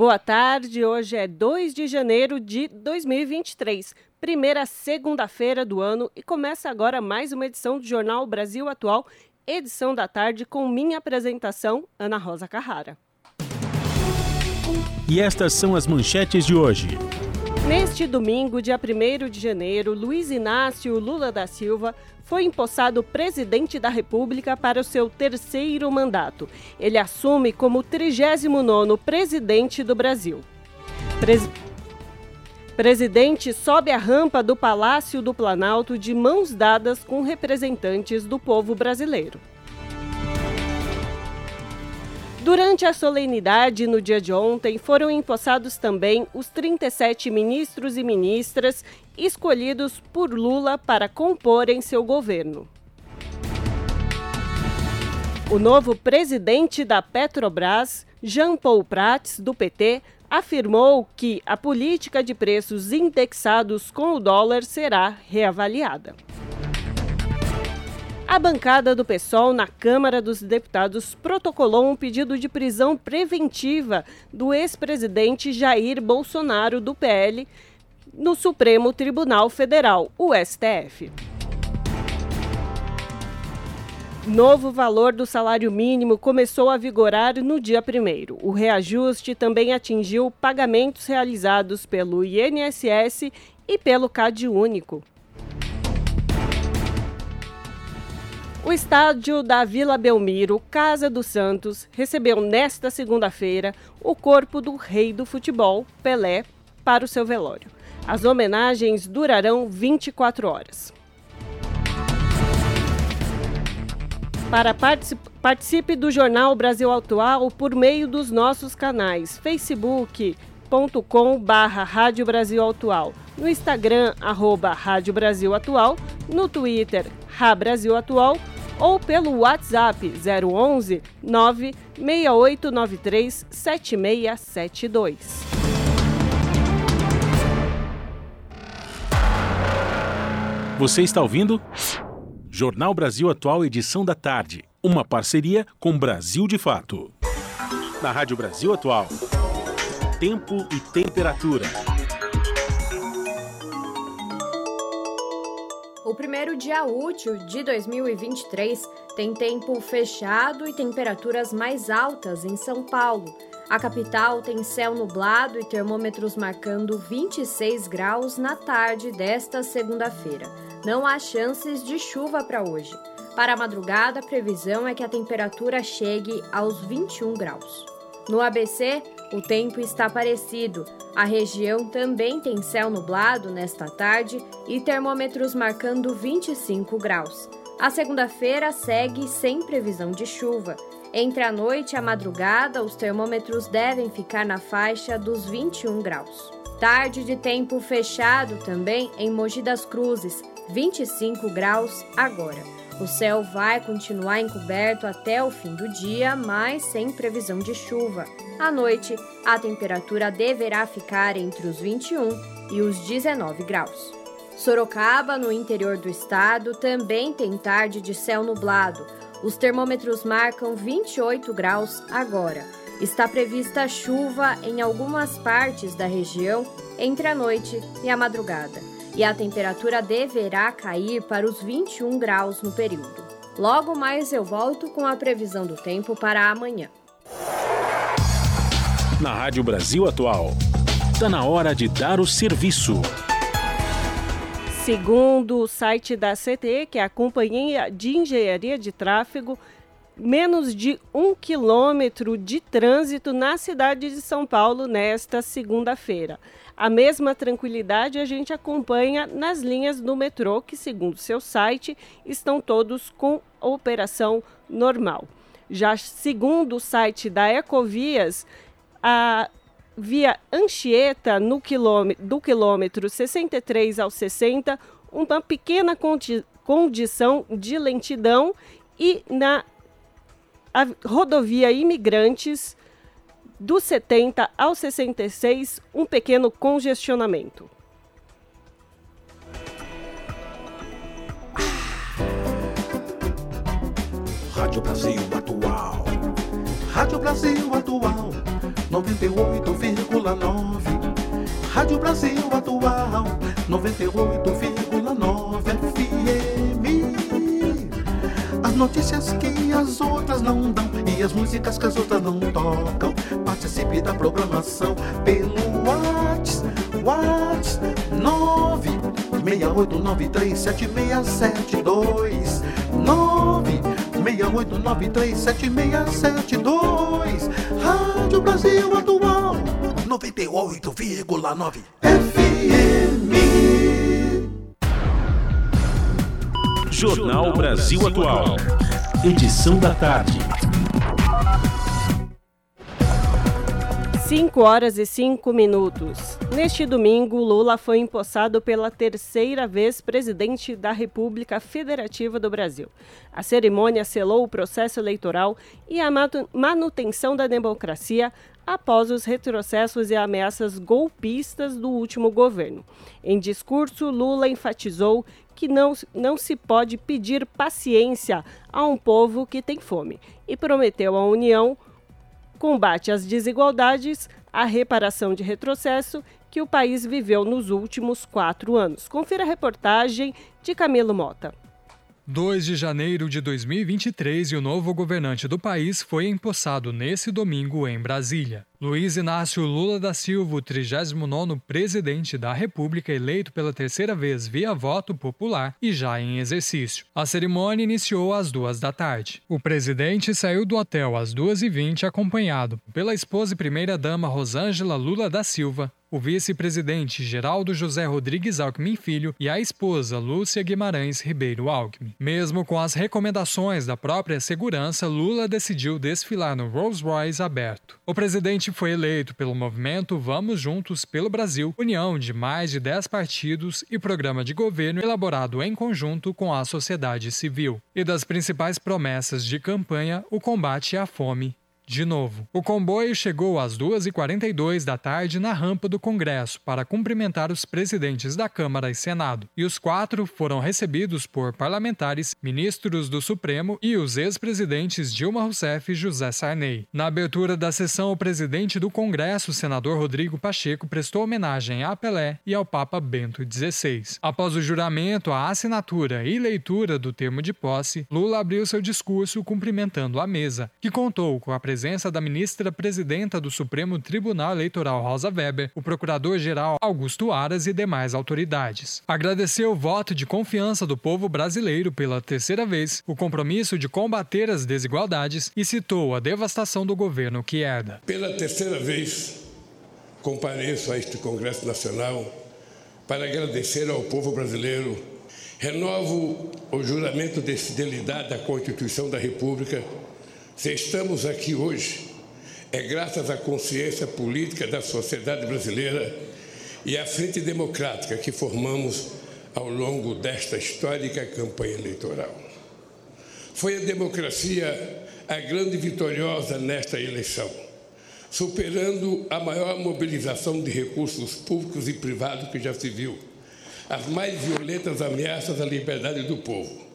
Boa tarde, hoje é 2 de janeiro de 2023, primeira segunda-feira do ano e começa agora mais uma edição do Jornal Brasil Atual, edição da tarde com minha apresentação, Ana Rosa Carrara. E estas são as manchetes de hoje. Neste domingo, dia 1 de janeiro, Luiz Inácio Lula da Silva foi empossado presidente da República para o seu terceiro mandato. Ele assume como 39º presidente do Brasil. Pres... Presidente sobe a rampa do Palácio do Planalto de mãos dadas com representantes do povo brasileiro. Durante a solenidade no dia de ontem, foram empossados também os 37 ministros e ministras escolhidos por Lula para comporem seu governo. O novo presidente da Petrobras, Jean Paul Prats, do PT, afirmou que a política de preços indexados com o dólar será reavaliada. A bancada do PSOL na Câmara dos Deputados protocolou um pedido de prisão preventiva do ex-presidente Jair Bolsonaro, do PL, no Supremo Tribunal Federal, o STF. Novo valor do salário mínimo começou a vigorar no dia 1. O reajuste também atingiu pagamentos realizados pelo INSS e pelo CAD O estádio da Vila Belmiro, Casa dos Santos, recebeu nesta segunda-feira o corpo do rei do futebol, Pelé, para o seu velório. As homenagens durarão 24 horas. Para participe, do Jornal Brasil Atual por meio dos nossos canais facebook.com no Instagram, arroba Rádio Brasil Atual, no Twitter, Brasil Atual ou pelo WhatsApp 011 96893 7672. Você está ouvindo? Jornal Brasil Atual, edição da tarde. Uma parceria com Brasil de Fato. Na Rádio Brasil Atual. Tempo e temperatura. O primeiro dia útil de 2023 tem tempo fechado e temperaturas mais altas em São Paulo. A capital tem céu nublado e termômetros marcando 26 graus na tarde desta segunda-feira. Não há chances de chuva para hoje. Para a madrugada, a previsão é que a temperatura chegue aos 21 graus. No ABC, o tempo está parecido. A região também tem céu nublado nesta tarde e termômetros marcando 25 graus. A segunda-feira segue sem previsão de chuva. Entre a noite e a madrugada, os termômetros devem ficar na faixa dos 21 graus. Tarde de tempo fechado também em Mogi das Cruzes, 25 graus agora. O céu vai continuar encoberto até o fim do dia, mas sem previsão de chuva. À noite, a temperatura deverá ficar entre os 21 e os 19 graus. Sorocaba, no interior do estado, também tem tarde de céu nublado. Os termômetros marcam 28 graus agora. Está prevista chuva em algumas partes da região entre a noite e a madrugada e a temperatura deverá cair para os 21 graus no período. Logo mais eu volto com a previsão do tempo para amanhã. Na Rádio Brasil Atual, está na hora de dar o serviço. Segundo o site da CTE, que é a Companhia de Engenharia de Tráfego, menos de um quilômetro de trânsito na cidade de São Paulo nesta segunda-feira. A mesma tranquilidade a gente acompanha nas linhas do metrô, que, segundo seu site, estão todos com operação normal. Já segundo o site da Ecovias, a, via Anchieta, no quilômetro, do quilômetro 63 ao 60, uma pequena condi condição de lentidão e na rodovia Imigrantes, do 70 ao 66, um pequeno congestionamento. Rádio Brasil Atual. Rádio Brasil Atual 98,9. Rádio Brasil Atual 98,9 notícias que as outras não dão e as músicas que as outras não tocam. Participe da programação pelo WhatsApp. WhatsApp 9 68937672 9 68937672 Rádio Brasil Atual 98,9 FM Jornal Brasil Atual Edição da tarde 5 horas e 5 minutos. Neste domingo, Lula foi empossado pela terceira vez presidente da República Federativa do Brasil. A cerimônia selou o processo eleitoral e a manutenção da democracia após os retrocessos e ameaças golpistas do último governo. Em discurso, Lula enfatizou que não, não se pode pedir paciência a um povo que tem fome e prometeu à União combate às desigualdades, a reparação de retrocesso que o país viveu nos últimos quatro anos. Confira a reportagem de Camilo Mota. 2 de janeiro de 2023 e o novo governante do país foi empossado nesse domingo em Brasília. Luiz Inácio Lula da Silva, o 39º presidente da República, eleito pela terceira vez via voto popular e já em exercício. A cerimônia iniciou às duas da tarde. O presidente saiu do hotel às 2h20 acompanhado pela esposa e primeira-dama Rosângela Lula da Silva, o vice-presidente Geraldo José Rodrigues Alckmin Filho e a esposa Lúcia Guimarães Ribeiro Alckmin. Mesmo com as recomendações da própria segurança, Lula decidiu desfilar no Rolls-Royce aberto. O presidente foi eleito pelo movimento Vamos Juntos pelo Brasil, união de mais de 10 partidos e programa de governo elaborado em conjunto com a sociedade civil. E das principais promessas de campanha, o combate à fome de novo. O comboio chegou às 2h42 da tarde na rampa do Congresso para cumprimentar os presidentes da Câmara e Senado, e os quatro foram recebidos por parlamentares, ministros do Supremo e os ex-presidentes Dilma Rousseff e José Sarney. Na abertura da sessão, o presidente do Congresso, senador Rodrigo Pacheco, prestou homenagem a Pelé e ao Papa Bento XVI. Após o juramento, a assinatura e leitura do termo de posse, Lula abriu seu discurso cumprimentando a mesa, que contou com a presença presença da ministra presidenta do Supremo Tribunal Eleitoral Rosa Weber, o procurador-geral Augusto Aras e demais autoridades. Agradeceu o voto de confiança do povo brasileiro pela terceira vez, o compromisso de combater as desigualdades e citou a devastação do governo que herda. Pela terceira vez, compareço a este Congresso Nacional para agradecer ao povo brasileiro. Renovo o juramento de fidelidade à Constituição da República se estamos aqui hoje, é graças à consciência política da sociedade brasileira e à frente democrática que formamos ao longo desta histórica campanha eleitoral. Foi a democracia a grande vitoriosa nesta eleição, superando a maior mobilização de recursos públicos e privados que já se viu, as mais violentas ameaças à liberdade do povo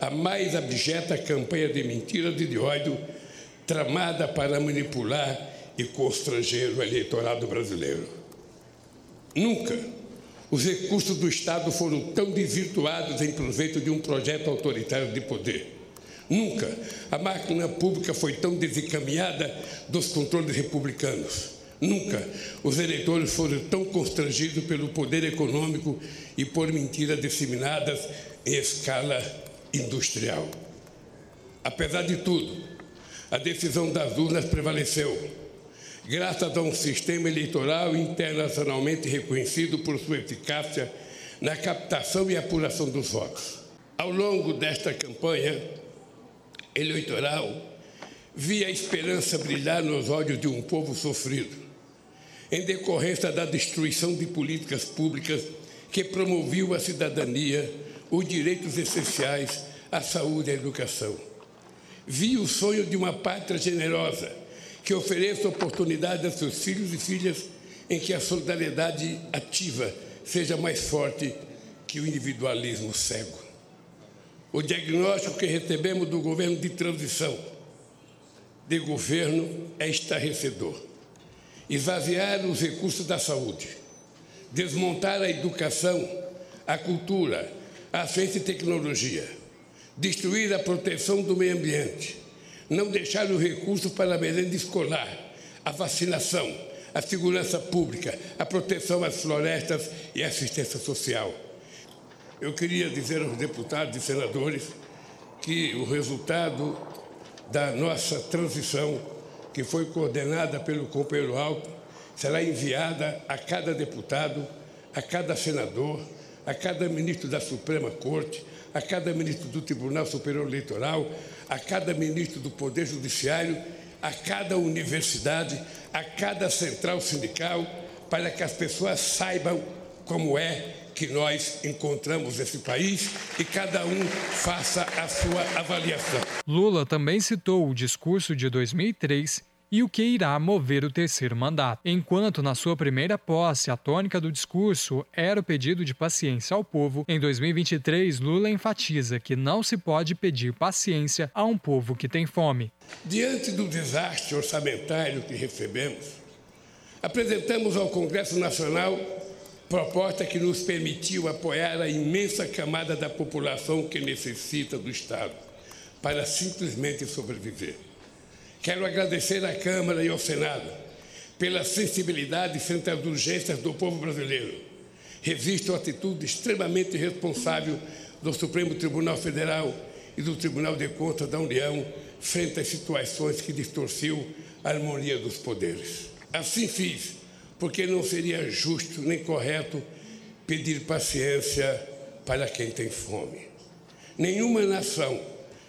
a mais abjeta campanha de mentiras e de ódio tramada para manipular e constranger o eleitorado brasileiro. Nunca os recursos do Estado foram tão desvirtuados em proveito de um projeto autoritário de poder. Nunca a máquina pública foi tão desencaminhada dos controles republicanos. Nunca os eleitores foram tão constrangidos pelo poder econômico e por mentiras disseminadas em escala industrial. Apesar de tudo, a decisão das urnas prevaleceu, graças a um sistema eleitoral internacionalmente reconhecido por sua eficácia na captação e apuração dos votos. Ao longo desta campanha eleitoral, vi a esperança brilhar nos olhos de um povo sofrido. em decorrência da destruição de políticas públicas que promoviam a cidadania, os direitos essenciais, a saúde e a educação. Vi o sonho de uma pátria generosa que ofereça oportunidade a seus filhos e filhas em que a solidariedade ativa seja mais forte que o individualismo cego. O diagnóstico que recebemos do governo de transição, de governo, é estarrecedor. Esvaziar os recursos da saúde, desmontar a educação, a cultura, a ciência e tecnologia, destruir a proteção do meio ambiente, não deixar os recursos para a merenda escolar, a vacinação, a segurança pública, a proteção às florestas e a assistência social. Eu queria dizer aos deputados e senadores que o resultado da nossa transição, que foi coordenada pelo companheiro Alto, será enviada a cada deputado, a cada senador, a cada ministro da Suprema Corte, a cada ministro do Tribunal Superior Eleitoral, a cada ministro do Poder Judiciário, a cada universidade, a cada central sindical, para que as pessoas saibam como é que nós encontramos esse país e cada um faça a sua avaliação. Lula também citou o discurso de 2003 e o que irá mover o terceiro mandato. Enquanto na sua primeira posse a tônica do discurso era o pedido de paciência ao povo, em 2023 Lula enfatiza que não se pode pedir paciência a um povo que tem fome. Diante do desastre orçamentário que recebemos, apresentamos ao Congresso Nacional proposta que nos permitiu apoiar a imensa camada da população que necessita do Estado para simplesmente sobreviver. Quero agradecer à Câmara e ao Senado pela sensibilidade frente às urgências do povo brasileiro. Resisto à atitude extremamente responsável do Supremo Tribunal Federal e do Tribunal de Contas da União frente às situações que distorciu a harmonia dos poderes. Assim fiz, porque não seria justo nem correto pedir paciência para quem tem fome. Nenhuma nação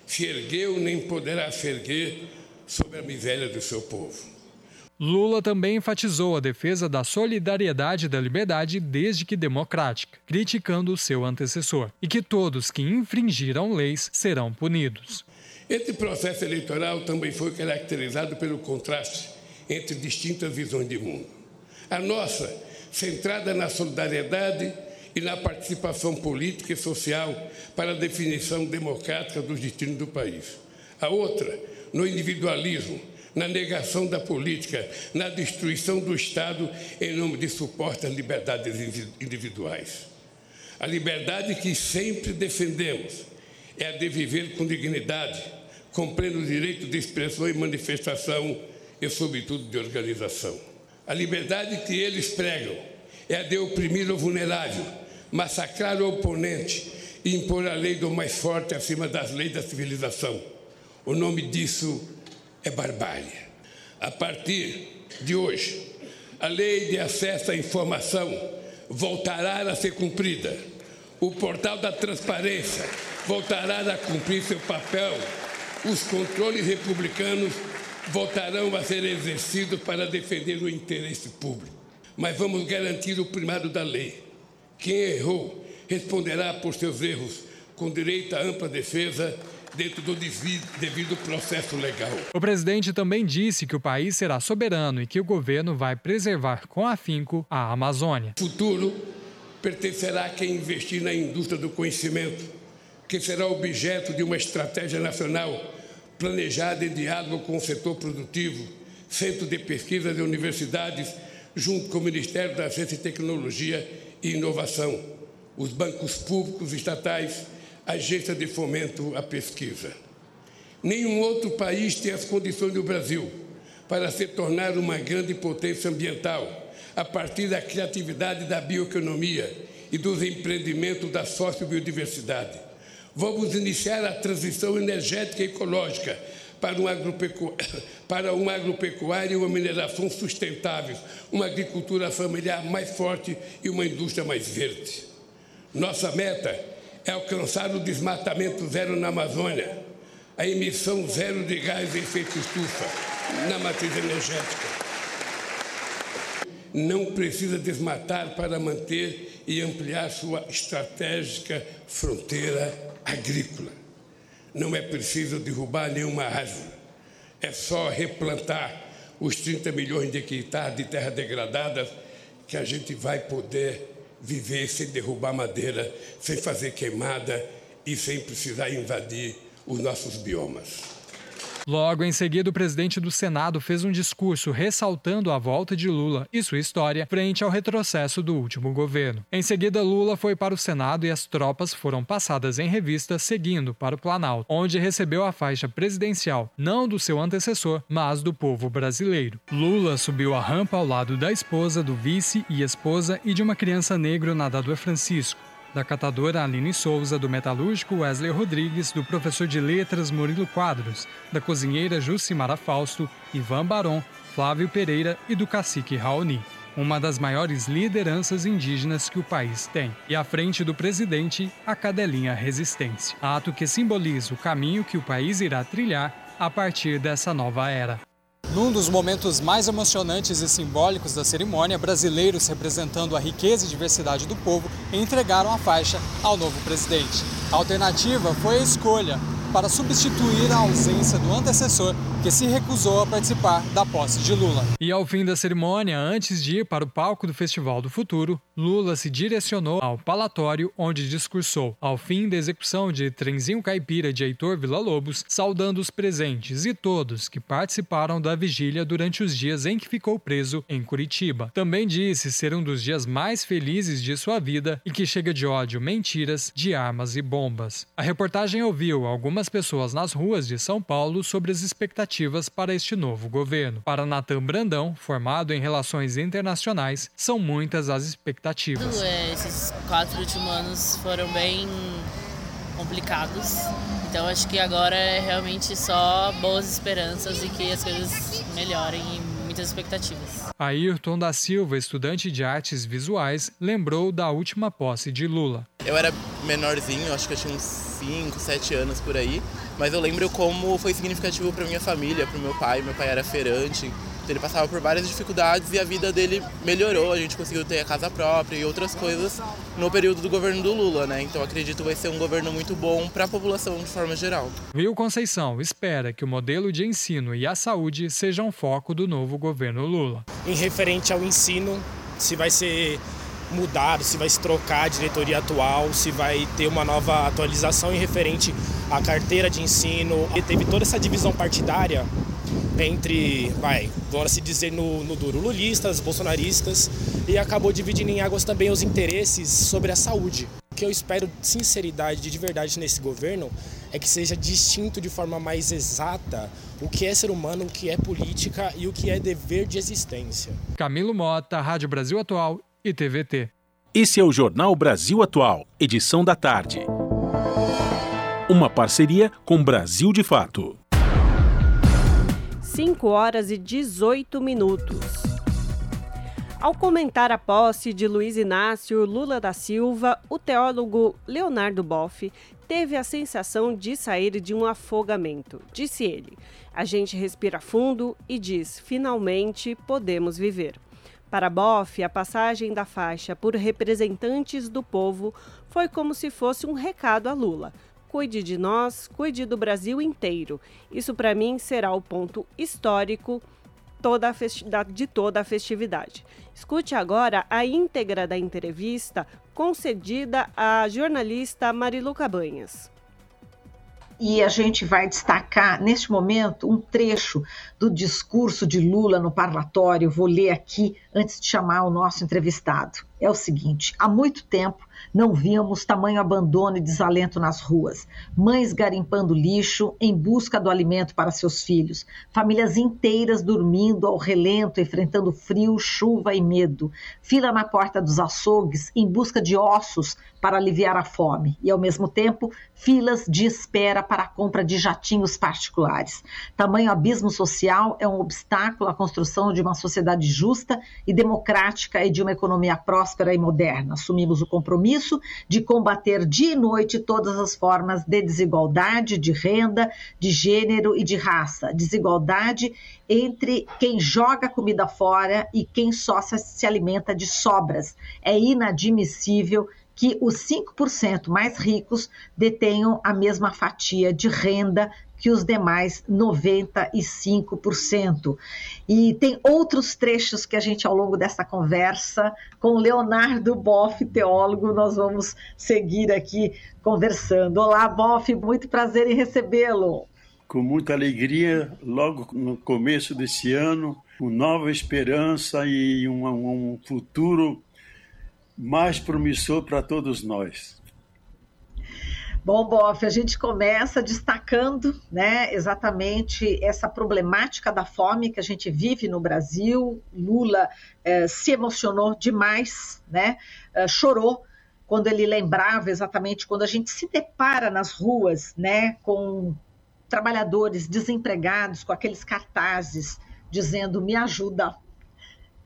se ergueu nem poderá se erguer sobre a miséria do seu povo. Lula também enfatizou a defesa da solidariedade e da liberdade desde que democrática, criticando o seu antecessor, e que todos que infringiram leis serão punidos. Esse processo eleitoral também foi caracterizado pelo contraste entre distintas visões de mundo. A nossa, centrada na solidariedade e na participação política e social para a definição democrática dos destinos do país. A outra, no individualismo, na negação da política, na destruição do Estado em nome de supostas liberdades individuais. A liberdade que sempre defendemos é a de viver com dignidade, com pleno direito de expressão e manifestação e, sobretudo, de organização. A liberdade que eles pregam é a de oprimir o vulnerável, massacrar o oponente e impor a lei do mais forte acima das leis da civilização o nome disso é barbárie. A partir de hoje, a lei de acesso à informação voltará a ser cumprida. O portal da transparência voltará a cumprir seu papel. Os controles republicanos voltarão a ser exercidos para defender o interesse público. Mas vamos garantir o primado da lei. Quem errou responderá por seus erros, com direito à ampla defesa dentro do devido processo legal. O presidente também disse que o país será soberano e que o governo vai preservar com afinco a Amazônia. O futuro pertencerá a quem investir na indústria do conhecimento, que será objeto de uma estratégia nacional planejada em diálogo com o setor produtivo, centro de pesquisa de universidades, junto com o Ministério da Ciência e Tecnologia e Inovação, os bancos públicos estatais agência de fomento à pesquisa. Nenhum outro país tem as condições do Brasil para se tornar uma grande potência ambiental a partir da criatividade da bioeconomia e dos empreendimentos da sociobiodiversidade. Vamos iniciar a transição energética e ecológica para, um agropecu... para uma agropecuária e uma mineração sustentáveis, uma agricultura familiar mais forte e uma indústria mais verde. Nossa meta é alcançar o desmatamento zero na Amazônia, a emissão zero de gás de efeito estufa na matriz energética. não precisa desmatar para manter e ampliar sua estratégica fronteira agrícola. Não é preciso derrubar nenhuma árvore. É só replantar os 30 milhões de hectares de terra degradada que a gente vai poder viver sem derrubar madeira, sem fazer queimada e sem precisar invadir os nossos biomas. Logo em seguida, o presidente do Senado fez um discurso ressaltando a volta de Lula e sua história frente ao retrocesso do último governo. Em seguida, Lula foi para o Senado e as tropas foram passadas em revista, seguindo para o Planalto, onde recebeu a faixa presidencial, não do seu antecessor, mas do povo brasileiro. Lula subiu a rampa ao lado da esposa, do vice e esposa e de uma criança negro nadador Francisco da catadora Aline Souza, do metalúrgico Wesley Rodrigues, do professor de letras Murilo Quadros, da cozinheira Jucimara Fausto, Ivan Baron, Flávio Pereira e do cacique Raoni, uma das maiores lideranças indígenas que o país tem. E à frente do presidente, a cadelinha Resistência, ato que simboliza o caminho que o país irá trilhar a partir dessa nova era. Num dos momentos mais emocionantes e simbólicos da cerimônia, brasileiros representando a riqueza e diversidade do povo entregaram a faixa ao novo presidente. A alternativa foi a escolha para substituir a ausência do antecessor que se recusou a participar da posse de Lula. E ao fim da cerimônia, antes de ir para o palco do Festival do Futuro, Lula se direcionou ao palatório onde discursou ao fim da execução de Trenzinho Caipira de Heitor Villa-Lobos, saudando os presentes e todos que participaram da vigília durante os dias em que ficou preso em Curitiba. Também disse ser um dos dias mais felizes de sua vida e que chega de ódio, mentiras, de armas e bombas. A reportagem ouviu algumas pessoas nas ruas de São Paulo sobre as expectativas para este novo governo. Para Natan Brandão, formado em relações internacionais, são muitas as expectativas. É, esses quatro últimos anos foram bem complicados. Então acho que agora é realmente só boas esperanças e que as coisas melhorem e muitas expectativas. Ayrton da Silva, estudante de artes visuais, lembrou da última posse de Lula. Eu era menorzinho, acho que eu tinha uns 5, 7 anos por aí, mas eu lembro como foi significativo para minha família, para o meu pai. Meu pai era feirante, ele passava por várias dificuldades e a vida dele melhorou. A gente conseguiu ter a casa própria e outras coisas no período do governo do Lula, né? Então acredito que vai ser um governo muito bom para a população de forma geral. Rio Conceição espera que o modelo de ensino e a saúde sejam foco do novo governo Lula. Em referente ao ensino, se vai ser mudado, se vai se trocar a diretoria atual, se vai ter uma nova atualização em referente à carteira de ensino. E teve toda essa divisão partidária entre, vai, vamos se dizer no, no duro, lulistas, bolsonaristas, e acabou dividindo em águas também os interesses sobre a saúde. O que eu espero de sinceridade, de verdade nesse governo, é que seja distinto de forma mais exata o que é ser humano, o que é política e o que é dever de existência. Camilo Mota, Rádio Brasil Atual e TVT. Esse é o Jornal Brasil Atual, edição da tarde. Uma parceria com Brasil de Fato. 5 horas e 18 minutos. Ao comentar a posse de Luiz Inácio Lula da Silva, o teólogo Leonardo Boff teve a sensação de sair de um afogamento. Disse ele: A gente respira fundo e diz: finalmente podemos viver. Para Boff, a passagem da faixa por representantes do povo foi como se fosse um recado a Lula cuide de nós, cuide do Brasil inteiro. Isso, para mim, será o ponto histórico toda de toda a festividade. Escute agora a íntegra da entrevista concedida à jornalista Marilu Cabanhas. E a gente vai destacar, neste momento, um trecho do discurso de Lula no parlatório. Vou ler aqui antes de chamar o nosso entrevistado. É o seguinte: há muito tempo não víamos tamanho abandono e desalento nas ruas. Mães garimpando lixo em busca do alimento para seus filhos. Famílias inteiras dormindo ao relento, enfrentando frio, chuva e medo. Fila na porta dos açougues em busca de ossos para aliviar a fome. E, ao mesmo tempo, filas de espera para a compra de jatinhos particulares. Tamanho abismo social é um obstáculo à construção de uma sociedade justa e democrática e de uma economia próspera e moderna. Assumimos o compromisso de combater dia e noite todas as formas de desigualdade, de renda, de gênero e de raça. Desigualdade entre quem joga comida fora e quem só se alimenta de sobras. É inadmissível que os 5% mais ricos detenham a mesma fatia de renda que os demais 95%. E tem outros trechos que a gente, ao longo dessa conversa, com Leonardo Boff, teólogo, nós vamos seguir aqui conversando. Olá, Boff, muito prazer em recebê-lo. Com muita alegria, logo no começo desse ano, com nova esperança e um, um futuro mais promissor para todos nós. Bom, Boff, a gente começa destacando né, exatamente essa problemática da fome que a gente vive no Brasil. Lula eh, se emocionou demais, né, eh, chorou quando ele lembrava exatamente quando a gente se depara nas ruas né, com trabalhadores desempregados, com aqueles cartazes dizendo me ajuda.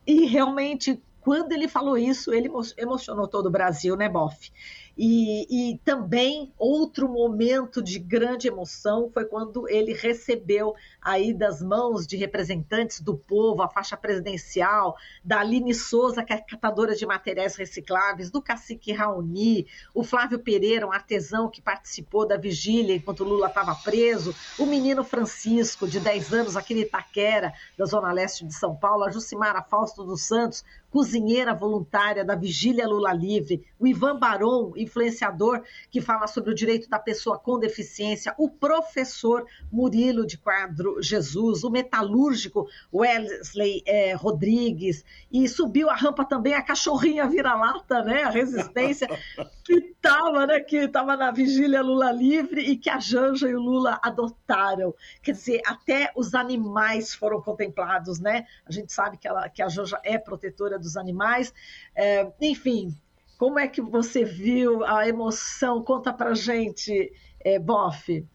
E realmente quando ele falou isso, ele emocionou todo o Brasil, né, Boff? E, e, também outro momento de grande emoção foi quando ele recebeu aí das mãos de representantes do povo a faixa presidencial da Aline Souza, que é catadora de materiais recicláveis, do cacique Raoni, o Flávio Pereira, um artesão que participou da vigília enquanto Lula estava preso, o menino Francisco, de 10 anos, aqui em Itaquera, da Zona Leste de São Paulo, a Jucimara Fausto dos Santos, cozinheira voluntária da Vigília Lula Livre, o Ivan Baron, influenciador que fala sobre o direito da pessoa com deficiência, o professor Murilo de Quadro Jesus, o metalúrgico Wesley é, Rodrigues, e subiu a rampa também a cachorrinha vira-lata, né, a resistência, que estava né, que tava na Vigília Lula Livre e que a Janja e o Lula adotaram. Quer dizer, até os animais foram contemplados, né? A gente sabe que, ela, que a Janja é protetora dos animais. É, enfim, como é que você viu a emoção? Conta pra gente, é, Boff.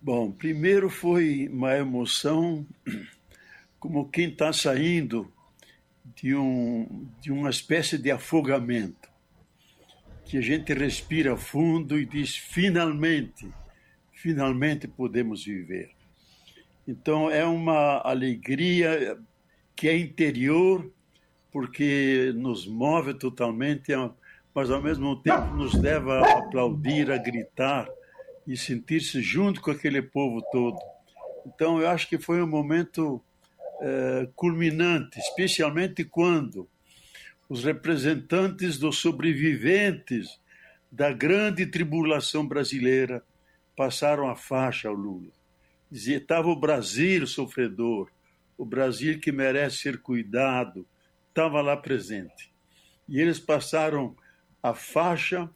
Bom, primeiro foi uma emoção como quem está saindo de, um, de uma espécie de afogamento, que a gente respira fundo e diz: finalmente, finalmente podemos viver. Então é uma alegria que é interior, porque nos move totalmente, mas ao mesmo tempo nos leva a aplaudir, a gritar e sentir-se junto com aquele povo todo. Então eu acho que foi um momento é, culminante, especialmente quando os representantes dos sobreviventes da grande tribulação brasileira passaram a faixa ao Lula. Dizia, estava o Brasil sofredor, o Brasil que merece ser cuidado, estava lá presente. E eles passaram a faixa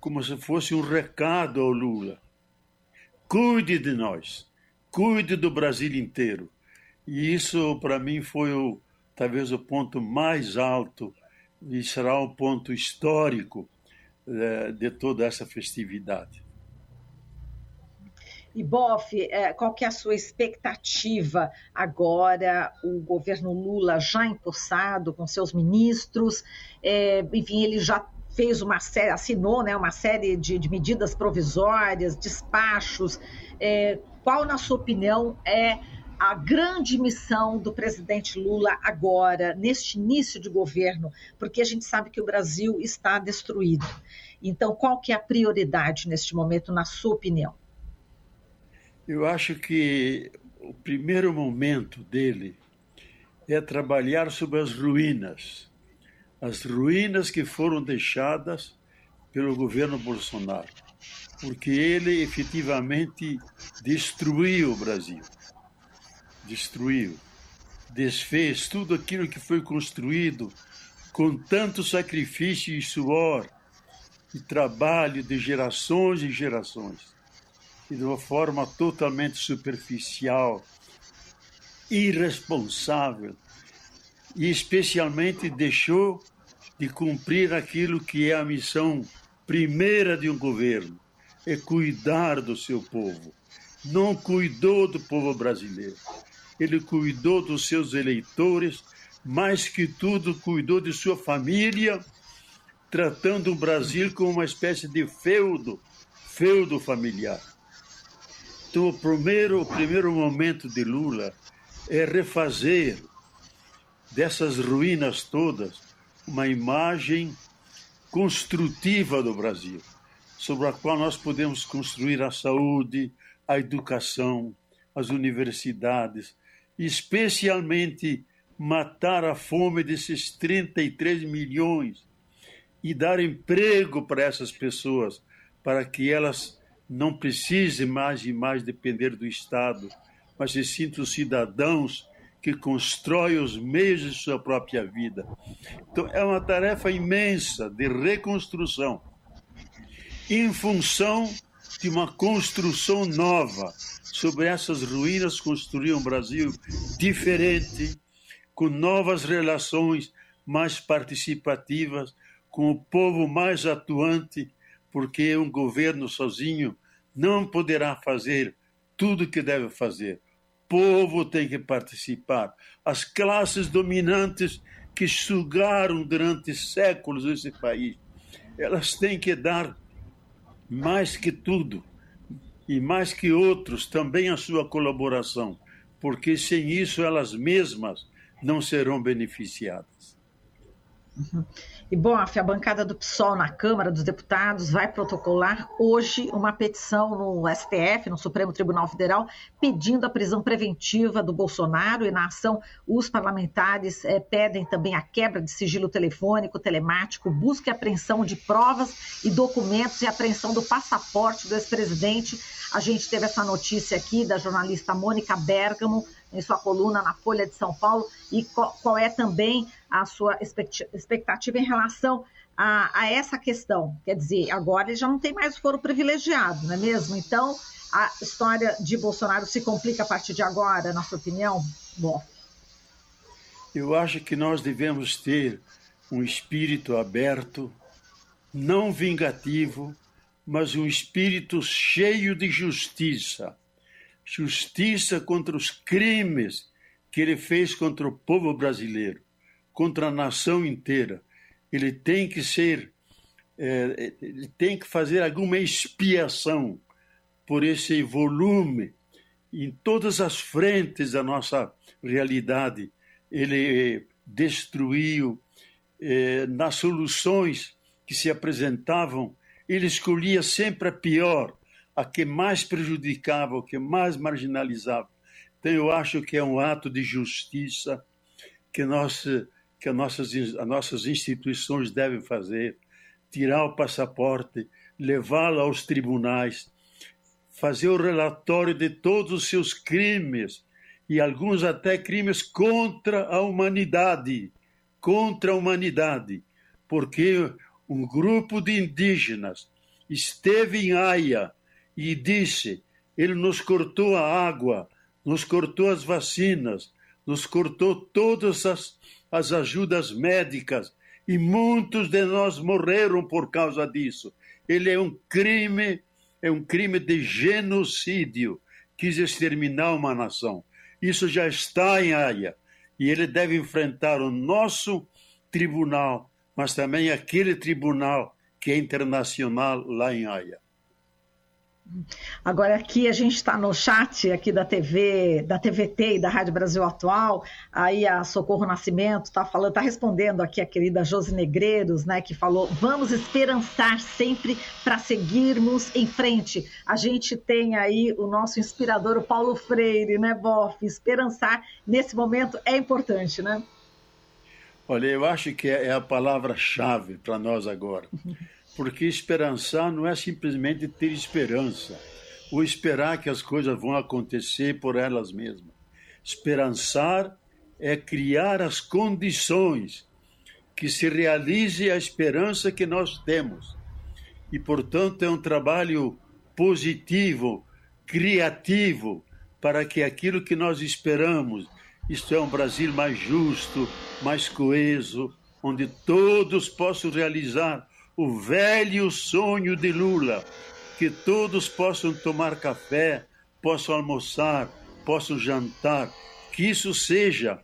como se fosse um recado ao Lula. Cuide de nós, cuide do Brasil inteiro. E isso, para mim, foi o, talvez o ponto mais alto e será um ponto histórico eh, de toda essa festividade. E Boff, é, qual que é a sua expectativa agora? O governo Lula já empossado com seus ministros, é, enfim, ele já fez uma série, assinou né, uma série de, de medidas provisórias, despachos. É, qual, na sua opinião, é a grande missão do presidente Lula agora, neste início de governo? Porque a gente sabe que o Brasil está destruído. Então, qual que é a prioridade neste momento, na sua opinião? Eu acho que o primeiro momento dele é trabalhar sobre as ruínas, as ruínas que foram deixadas pelo governo Bolsonaro, porque ele efetivamente destruiu o Brasil, destruiu, desfez tudo aquilo que foi construído com tanto sacrifício e suor e trabalho de gerações e gerações e de uma forma totalmente superficial, irresponsável, e especialmente deixou de cumprir aquilo que é a missão primeira de um governo, é cuidar do seu povo. Não cuidou do povo brasileiro. Ele cuidou dos seus eleitores mais que tudo, cuidou de sua família, tratando o Brasil como uma espécie de feudo, feudo familiar. Então, o primeiro, o primeiro momento de Lula é refazer dessas ruínas todas uma imagem construtiva do Brasil, sobre a qual nós podemos construir a saúde, a educação, as universidades, especialmente matar a fome desses 33 milhões e dar emprego para essas pessoas, para que elas não precisem mais e mais depender do Estado, mas se sintam cidadãos que constroem os meios de sua própria vida. Então, é uma tarefa imensa de reconstrução, em função de uma construção nova. Sobre essas ruínas, construir um Brasil diferente, com novas relações mais participativas, com o povo mais atuante, porque um governo sozinho não poderá fazer tudo o que deve fazer. O povo tem que participar. As classes dominantes que sugaram durante séculos esse país, elas têm que dar mais que tudo e mais que outros também a sua colaboração, porque sem isso elas mesmas não serão beneficiadas. E, Boff, a bancada do PSOL na Câmara dos Deputados vai protocolar hoje uma petição no STF, no Supremo Tribunal Federal, pedindo a prisão preventiva do Bolsonaro. E na ação, os parlamentares é, pedem também a quebra de sigilo telefônico, telemático, busca e apreensão de provas e documentos e apreensão do passaporte do ex-presidente. A gente teve essa notícia aqui da jornalista Mônica Bergamo, em sua coluna na Folha de São Paulo e qual, qual é também a sua expectativa em relação a, a, essa questão. Quer dizer, agora ele já não tem mais foro privilegiado, não é mesmo? Então, a história de Bolsonaro se complica a partir de agora, na sua opinião? Bom. Eu acho que nós devemos ter um espírito aberto, não vingativo, mas um espírito cheio de justiça justiça contra os crimes que ele fez contra o povo brasileiro, contra a nação inteira. Ele tem que ser, é, ele tem que fazer alguma expiação por esse volume em todas as frentes da nossa realidade. Ele destruiu é, nas soluções que se apresentavam, ele escolhia sempre a pior a que mais prejudicava, o que mais marginalizava. Então, eu acho que é um ato de justiça que, nós, que as, nossas, as nossas instituições devem fazer: tirar o passaporte, levá-lo aos tribunais, fazer o relatório de todos os seus crimes, e alguns até crimes contra a humanidade contra a humanidade, porque um grupo de indígenas esteve em Haia e disse: Ele nos cortou a água, nos cortou as vacinas, nos cortou todas as, as ajudas médicas e muitos de nós morreram por causa disso. Ele é um crime, é um crime de genocídio, quis exterminar uma nação. Isso já está em Haia e ele deve enfrentar o nosso tribunal, mas também aquele tribunal que é internacional lá em Haia. Agora aqui a gente está no chat aqui da TV, da TVT e da Rádio Brasil Atual. Aí a Socorro Nascimento está falando, está respondendo aqui a querida Josi Negreiros, né, que falou: "Vamos esperançar sempre para seguirmos em frente". A gente tem aí o nosso inspirador, o Paulo Freire, né, Boff? Esperançar nesse momento é importante, né? Olha, eu acho que é a palavra-chave para nós agora. Porque esperançar não é simplesmente ter esperança, ou esperar que as coisas vão acontecer por elas mesmas. Esperançar é criar as condições que se realize a esperança que nós temos. E, portanto, é um trabalho positivo, criativo, para que aquilo que nós esperamos, isto é, um Brasil mais justo, mais coeso, onde todos possam realizar o velho sonho de Lula, que todos possam tomar café, possam almoçar, possam jantar, que isso seja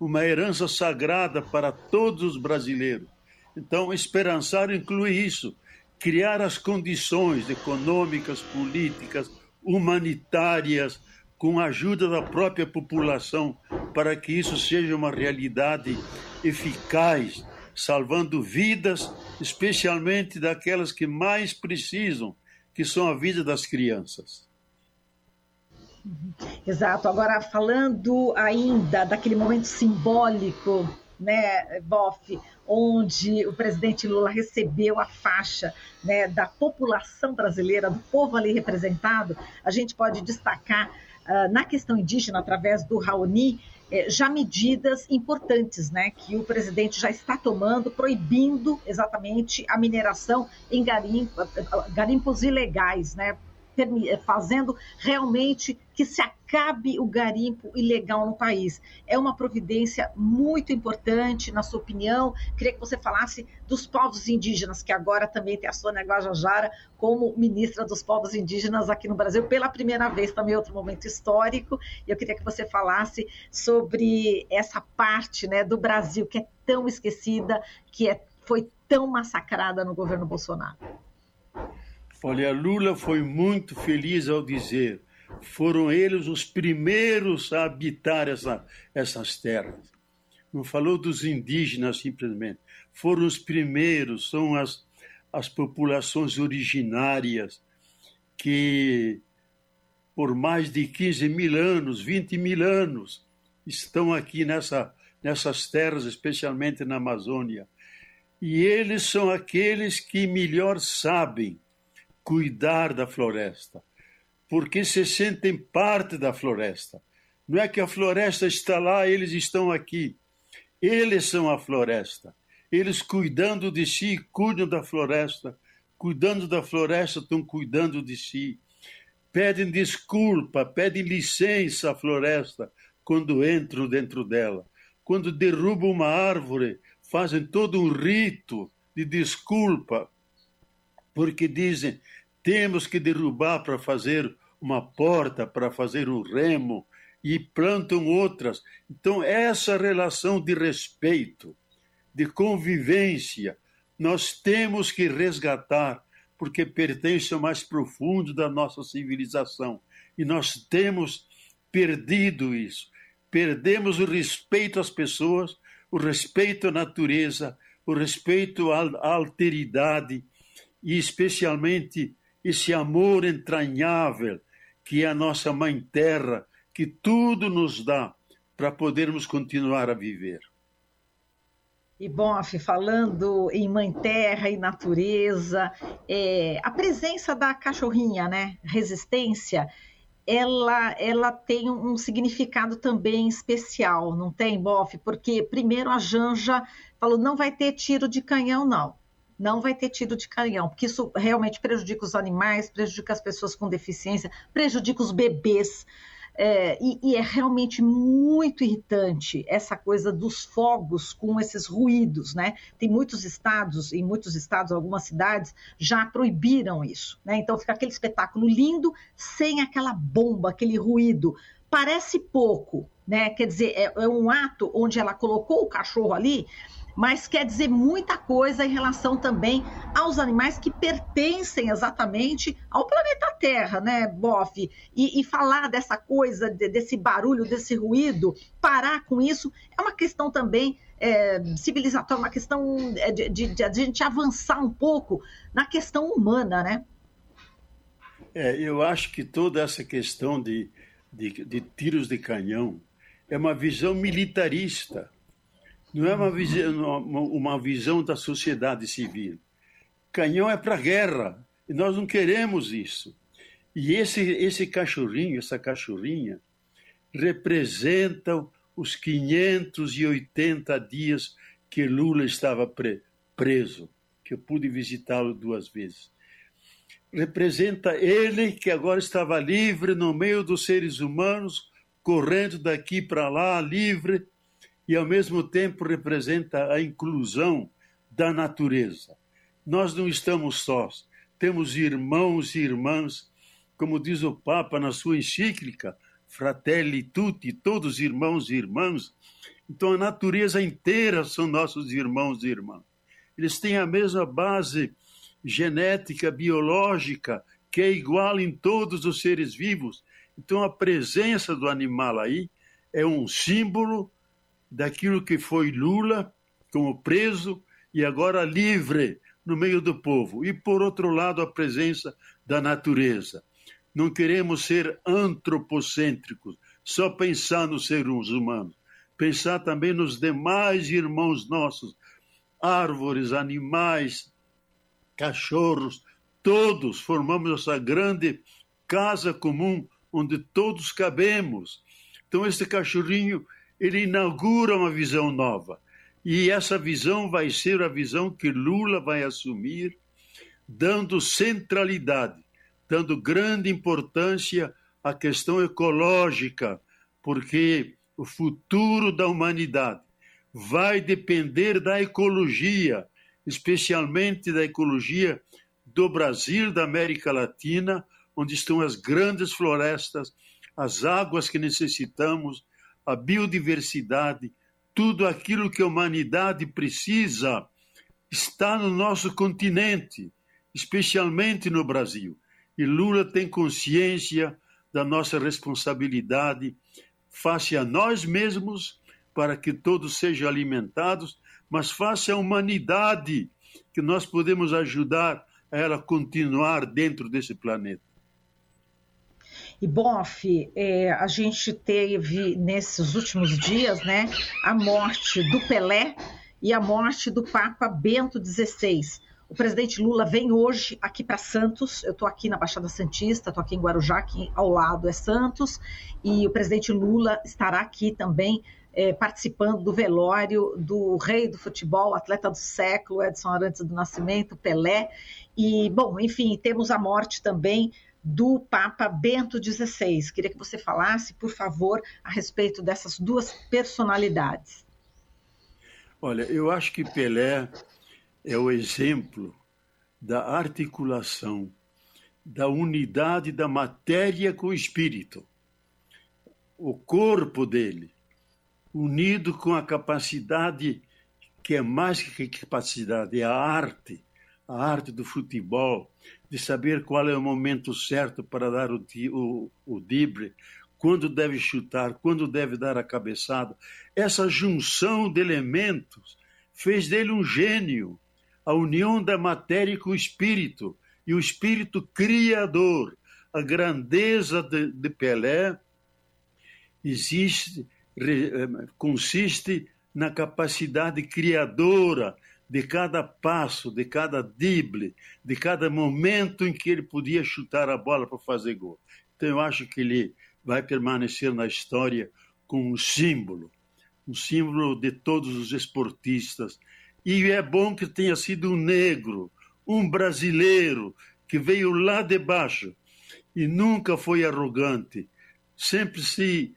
uma herança sagrada para todos os brasileiros. Então, esperançar inclui isso, criar as condições econômicas, políticas, humanitárias, com a ajuda da própria população, para que isso seja uma realidade eficaz, salvando vidas, especialmente daquelas que mais precisam, que são a vida das crianças. Exato. Agora, falando ainda daquele momento simbólico, né, Boff, onde o presidente Lula recebeu a faixa né, da população brasileira, do povo ali representado, a gente pode destacar uh, na questão indígena, através do Raoni, já medidas importantes né, que o presidente já está tomando, proibindo exatamente a mineração em garimpo, garimpos ilegais, né, fazendo realmente que se acabe o garimpo ilegal no país. É uma providência muito importante, na sua opinião. Queria que você falasse dos povos indígenas, que agora também tem a Sônia Guajajara como ministra dos povos indígenas aqui no Brasil, pela primeira vez, também outro momento histórico. E eu queria que você falasse sobre essa parte né, do Brasil que é tão esquecida, que é, foi tão massacrada no governo Bolsonaro. Olha, Lula foi muito feliz ao dizer: foram eles os primeiros a habitar essa, essas terras. Não falou dos indígenas simplesmente. Foram os primeiros, são as, as populações originárias que, por mais de 15 mil anos, 20 mil anos, estão aqui nessa, nessas terras, especialmente na Amazônia. E eles são aqueles que melhor sabem cuidar da floresta, porque se sentem parte da floresta. Não é que a floresta está lá, eles estão aqui. Eles são a floresta. Eles cuidando de si, cuidam da floresta. Cuidando da floresta, estão cuidando de si. Pedem desculpa, pedem licença à floresta quando entram dentro dela. Quando derrubam uma árvore, fazem todo um rito de desculpa porque dizem temos que derrubar para fazer uma porta, para fazer um remo, e plantam outras. Então, essa relação de respeito, de convivência, nós temos que resgatar, porque pertence ao mais profundo da nossa civilização. E nós temos perdido isso. Perdemos o respeito às pessoas, o respeito à natureza, o respeito à alteridade, e especialmente esse amor entranhável que é a nossa Mãe Terra, que tudo nos dá para podermos continuar a viver. E Boff, falando em Mãe Terra e natureza, é, a presença da cachorrinha, né, resistência, ela, ela tem um significado também especial, não tem, Boff? Porque primeiro a Janja falou não vai ter tiro de canhão, não não vai ter tiro de canhão, porque isso realmente prejudica os animais, prejudica as pessoas com deficiência, prejudica os bebês. É, e, e, é realmente muito irritante essa coisa dos fogos com esses ruídos, né? Tem muitos estados, em muitos estados, algumas cidades, já proibiram isso, né? Então fica aquele espetáculo lindo sem aquela bomba, aquele ruído. Parece pouco, né? Quer dizer, é, é um ato onde ela colocou o cachorro ali mas quer dizer muita coisa em relação também aos animais que pertencem exatamente ao planeta Terra, né, Boff? E, e falar dessa coisa, de, desse barulho, desse ruído, parar com isso, é uma questão também é, civilizatória, uma questão é, de, de, de, a gente avançar um pouco na questão humana, né? É, eu acho que toda essa questão de, de, de tiros de canhão é uma visão militarista não é uma visão, uma visão da sociedade civil. Canhão é para guerra, e nós não queremos isso. E esse, esse cachorrinho, essa cachorrinha, representam os 580 dias que Lula estava pre, preso, que eu pude visitá-lo duas vezes. Representa ele que agora estava livre no meio dos seres humanos, correndo daqui para lá, livre, e, ao mesmo tempo, representa a inclusão da natureza. Nós não estamos sós, temos irmãos e irmãs, como diz o Papa na sua encíclica, fratelli tutti, todos irmãos e irmãs. Então a natureza inteira são nossos irmãos e irmãs. Eles têm a mesma base genética, biológica, que é igual em todos os seres vivos. Então a presença do animal aí é um símbolo daquilo que foi Lula como preso e agora livre no meio do povo. E por outro lado, a presença da natureza. Não queremos ser antropocêntricos, só pensar nos seres humanos. Pensar também nos demais irmãos nossos, árvores, animais, cachorros, todos formamos essa grande casa comum onde todos cabemos. Então esse cachorrinho, ele inaugura uma visão nova. E essa visão vai ser a visão que Lula vai assumir, dando centralidade, dando grande importância à questão ecológica, porque o futuro da humanidade vai depender da ecologia, especialmente da ecologia do Brasil, da América Latina, onde estão as grandes florestas, as águas que necessitamos, a biodiversidade, tudo aquilo que a humanidade precisa está no nosso continente, especialmente no Brasil. E Lula tem consciência da nossa responsabilidade face a nós mesmos para que todos sejam alimentados, mas face à humanidade que nós podemos ajudar a ela continuar dentro desse planeta. E é, a gente teve nesses últimos dias, né, a morte do Pelé e a morte do Papa Bento XVI. O presidente Lula vem hoje aqui para Santos. Eu estou aqui na Baixada Santista, estou aqui em Guarujá, aqui ao lado é Santos, e o presidente Lula estará aqui também é, participando do velório do rei do futebol, atleta do século, Edson Arantes do Nascimento, Pelé. E, bom, enfim, temos a morte também do Papa Bento XVI. Queria que você falasse, por favor, a respeito dessas duas personalidades. Olha, eu acho que Pelé é o exemplo da articulação, da unidade da matéria com o espírito. O corpo dele, unido com a capacidade, que é mais que capacidade, é a arte, a arte do futebol, de saber qual é o momento certo para dar o, o, o drible, quando deve chutar, quando deve dar a cabeçada. Essa junção de elementos fez dele um gênio, a união da matéria com o espírito, e o espírito criador. A grandeza de, de Pelé existe, eh, consiste na capacidade criadora de cada passo, de cada drible, de cada momento em que ele podia chutar a bola para fazer gol. Então eu acho que ele vai permanecer na história como um símbolo, um símbolo de todos os esportistas. E é bom que tenha sido um negro, um brasileiro que veio lá de baixo e nunca foi arrogante, sempre se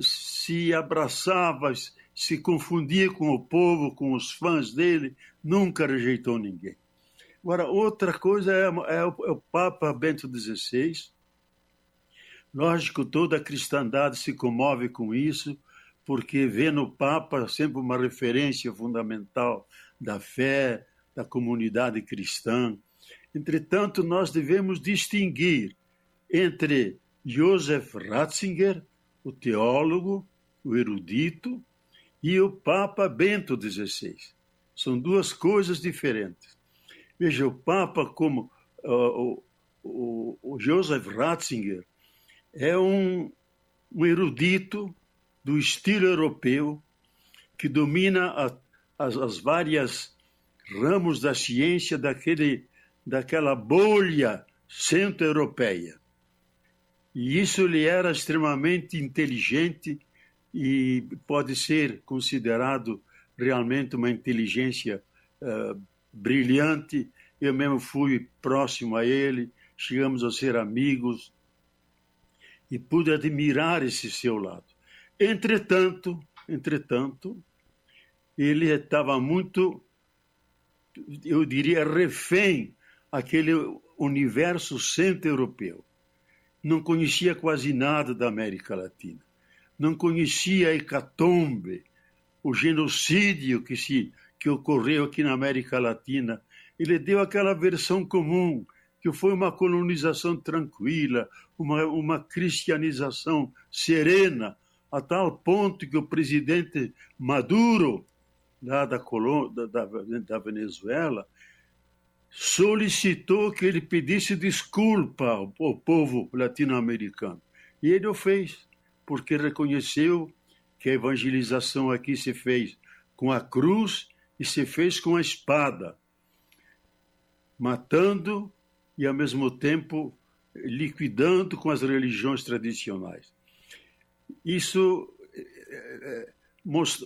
se abraçava, se confundia com o povo, com os fãs dele, nunca rejeitou ninguém. Agora, outra coisa é, é, o, é o Papa Bento XVI. Lógico, toda a cristandade se comove com isso, porque vê no Papa sempre uma referência fundamental da fé, da comunidade cristã. Entretanto, nós devemos distinguir entre Joseph Ratzinger, o teólogo, o erudito, e o Papa Bento XVI. São duas coisas diferentes. Veja, o Papa, como uh, o, o, Joseph Ratzinger, é um, um erudito do estilo europeu que domina a, as, as várias ramos da ciência daquele, daquela bolha centro-europeia. E isso ele era extremamente inteligente e pode ser considerado realmente uma inteligência uh, brilhante. Eu mesmo fui próximo a ele, chegamos a ser amigos e pude admirar esse seu lado. Entretanto, entretanto, ele estava muito, eu diria, refém aquele universo centro-europeu. não conhecia quase nada da América Latina, não conhecia a hecatombe, o genocídio que, se, que ocorreu aqui na América Latina. Ele deu aquela versão comum, que foi uma colonização tranquila, uma, uma cristianização serena, a tal ponto que o presidente Maduro, lá da, da, da Venezuela, solicitou que ele pedisse desculpa ao, ao povo latino-americano. E ele o fez, porque reconheceu que a evangelização aqui se fez com a cruz e se fez com a espada, matando e, ao mesmo tempo, liquidando com as religiões tradicionais. Isso é,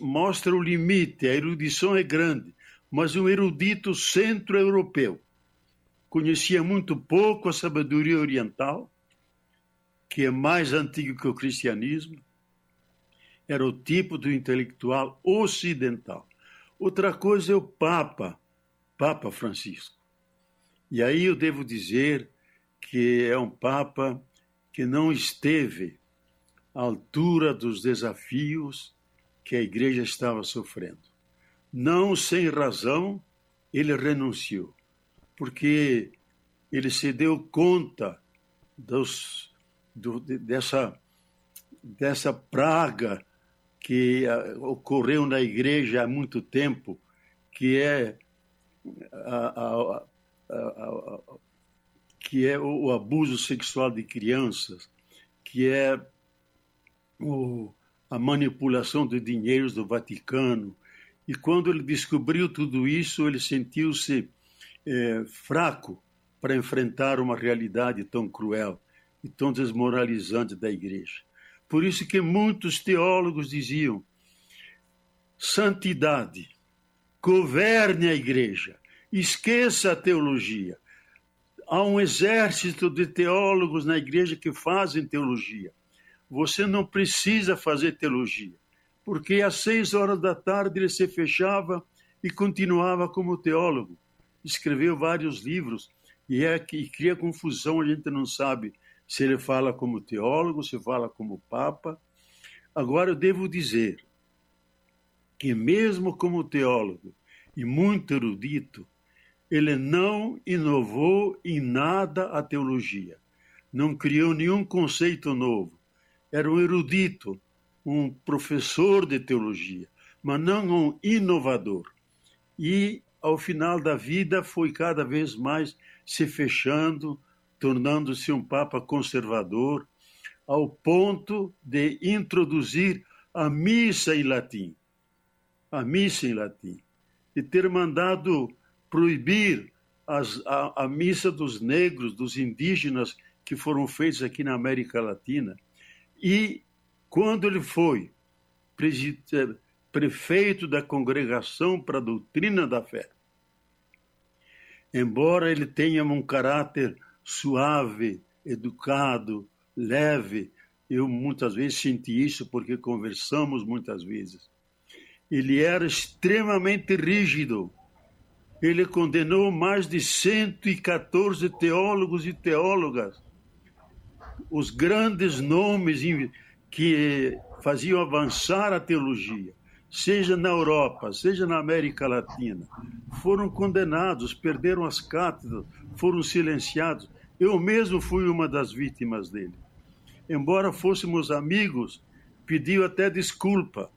mostra o limite, a erudição é grande, mas um erudito centro-europeu. Conhecia muito pouco a sabedoria oriental, que é mais antigo que o cristianismo, era o tipo do intelectual ocidental. Outra coisa é o Papa, Papa Francisco. E aí eu devo dizer que é um Papa que não esteve à altura dos desafios que a igreja estava sofrendo. Não sem razão, ele renunciou, porque ele se deu conta dos, do, dessa, dessa praga que uh, ocorreu na igreja há muito tempo, que é a, a, a, que é o abuso sexual de crianças, que é o, a manipulação de dinheiros do Vaticano, e quando ele descobriu tudo isso, ele sentiu-se é, fraco para enfrentar uma realidade tão cruel e tão desmoralizante da igreja. Por isso que muitos teólogos diziam: santidade, governe a igreja, esqueça a teologia. Há um exército de teólogos na igreja que fazem teologia. Você não precisa fazer teologia porque às seis horas da tarde ele se fechava e continuava como teólogo. Escreveu vários livros e é que cria confusão, a gente não sabe se ele fala como teólogo, se fala como papa. Agora eu devo dizer que mesmo como teólogo e muito erudito, ele não inovou em nada a teologia. Não criou nenhum conceito novo. Era um erudito, um professor de teologia, mas não um inovador. E, ao final da vida, foi cada vez mais se fechando, tornando-se um papa conservador, ao ponto de introduzir a missa em latim. A missa em latim. E ter mandado proibir as, a, a missa dos negros, dos indígenas que foram feitos aqui na América Latina. E quando ele foi eh, prefeito da Congregação para a Doutrina da Fé, embora ele tenha um caráter suave, educado, leve, eu muitas vezes senti isso porque conversamos muitas vezes. Ele era extremamente rígido. Ele condenou mais de 114 teólogos e teólogas. Os grandes nomes que faziam avançar a teologia, seja na Europa, seja na América Latina, foram condenados, perderam as cátedras, foram silenciados. Eu mesmo fui uma das vítimas dele. Embora fôssemos amigos, pediu até desculpa,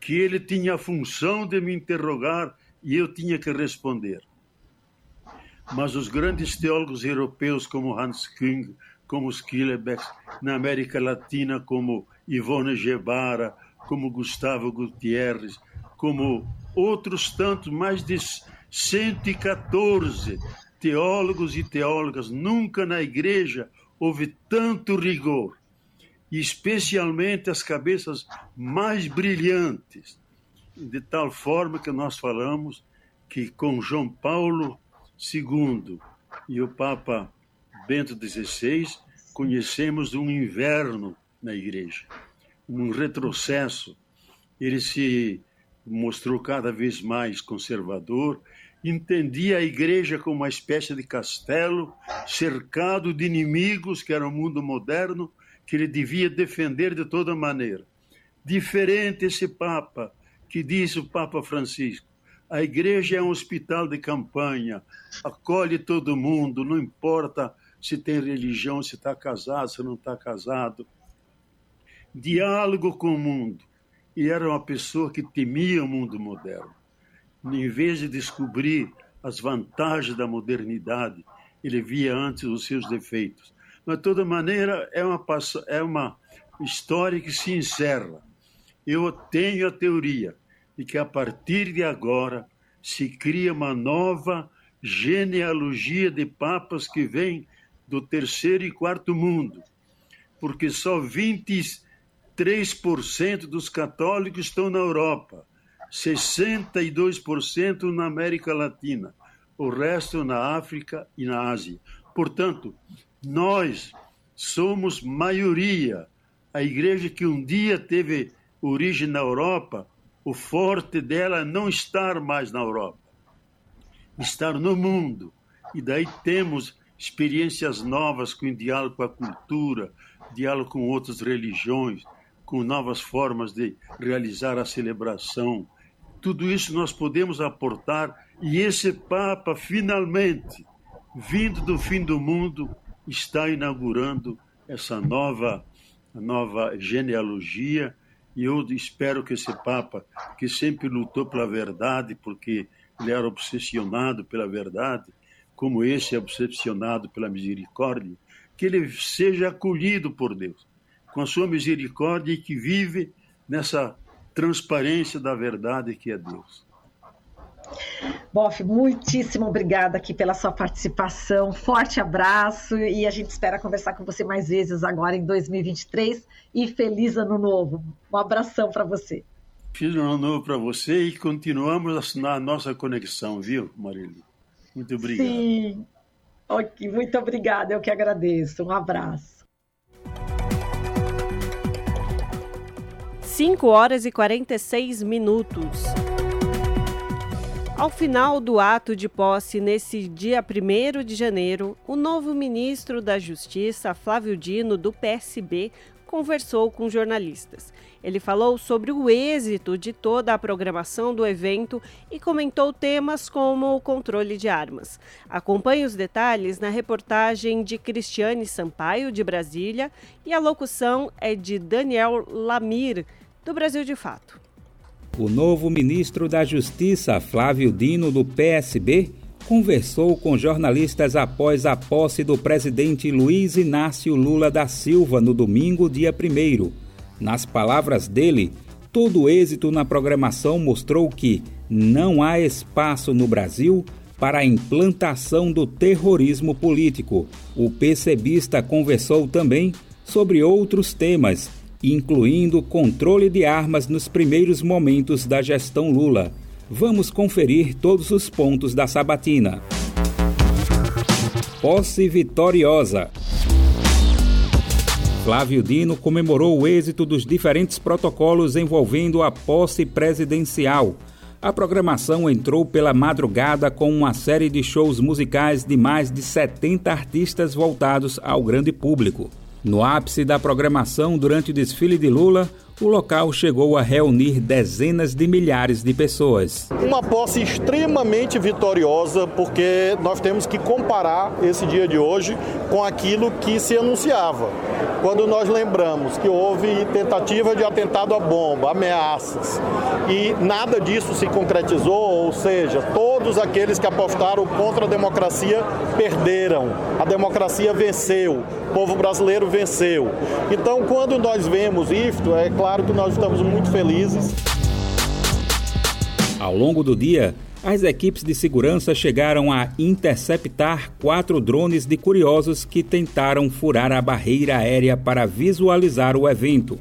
que ele tinha a função de me interrogar e eu tinha que responder. Mas os grandes teólogos europeus como Hans Küng, como Skillebeck, na América Latina como Ivone Gebara, como Gustavo Gutierrez, como outros tantos, mais de 114 teólogos e teólogas. Nunca na igreja houve tanto rigor, especialmente as cabeças mais brilhantes, de tal forma que nós falamos que com João Paulo II e o Papa Bento XVI conhecemos um inverno na igreja, um retrocesso. Eles se mostrou cada vez mais conservador, entendia a igreja como uma espécie de castelo cercado de inimigos que era o mundo moderno que ele devia defender de toda maneira. Diferente esse Papa que disse o Papa Francisco: a igreja é um hospital de campanha, acolhe todo mundo, não importa se tem religião, se está casado, se não está casado. Diálogo com o mundo. E era uma pessoa que temia o mundo moderno. Em vez de descobrir as vantagens da modernidade, ele via antes os seus defeitos. Mas, de toda maneira, é uma, é uma história que se encerra. Eu tenho a teoria de que, a partir de agora, se cria uma nova genealogia de papas que vem do terceiro e quarto mundo, porque só 23% dos católicos estão na Europa, 62% na América Latina, o resto na África e na Ásia. Portanto, nós somos maioria. A igreja que um dia teve origem na Europa, o forte dela é não estar mais na Europa, estar no mundo. E daí temos experiências novas com diálogo com a cultura, diálogo com outras religiões, com novas formas de realizar a celebração. Tudo isso nós podemos aportar e esse Papa, finalmente, vindo do fim do mundo, está inaugurando essa nova, nova genealogia. E eu espero que esse Papa, que sempre lutou pela verdade, porque ele era obsessionado pela verdade, como esse é obsessionado pela misericórdia, que ele seja acolhido por Deus, com a sua misericórdia e que vive nessa transparência da verdade que é Deus. Boff, muitíssimo obrigada aqui pela sua participação. Forte abraço e a gente espera conversar com você mais vezes agora em 2023 e feliz ano novo. Um abração para você. Feliz ano novo para você e continuamos na nossa conexão, viu, Marília? Muito obrigado. Sim. Ok, muito obrigada, eu que agradeço. Um abraço. 5 horas e 46 minutos. Ao final do ato de posse, nesse dia 1 de janeiro, o novo ministro da Justiça, Flávio Dino, do PSB, conversou com jornalistas. Ele falou sobre o êxito de toda a programação do evento e comentou temas como o controle de armas. Acompanhe os detalhes na reportagem de Cristiane Sampaio, de Brasília, e a locução é de Daniel Lamir, do Brasil de Fato. O novo ministro da Justiça, Flávio Dino, do PSB, conversou com jornalistas após a posse do presidente Luiz Inácio Lula da Silva no domingo, dia 1. Nas palavras dele, todo o êxito na programação mostrou que não há espaço no Brasil para a implantação do terrorismo político. O PCBista conversou também sobre outros temas, incluindo controle de armas nos primeiros momentos da gestão Lula Vamos conferir todos os pontos da sabatina. Posse vitoriosa. Flávio Dino comemorou o êxito dos diferentes protocolos envolvendo a posse presidencial. A programação entrou pela madrugada com uma série de shows musicais de mais de 70 artistas voltados ao grande público. No ápice da programação durante o desfile de Lula, o local chegou a reunir dezenas de milhares de pessoas. Uma posse extremamente vitoriosa, porque nós temos que comparar esse dia de hoje com aquilo que se anunciava. Quando nós lembramos que houve tentativa de atentado à bomba, ameaças, e nada disso se concretizou, ou seja, todos aqueles que apostaram contra a democracia perderam. A democracia venceu, o povo brasileiro venceu. Então, quando nós vemos isto, é claro claro que nós estamos muito felizes. Ao longo do dia, as equipes de segurança chegaram a interceptar quatro drones de curiosos que tentaram furar a barreira aérea para visualizar o evento.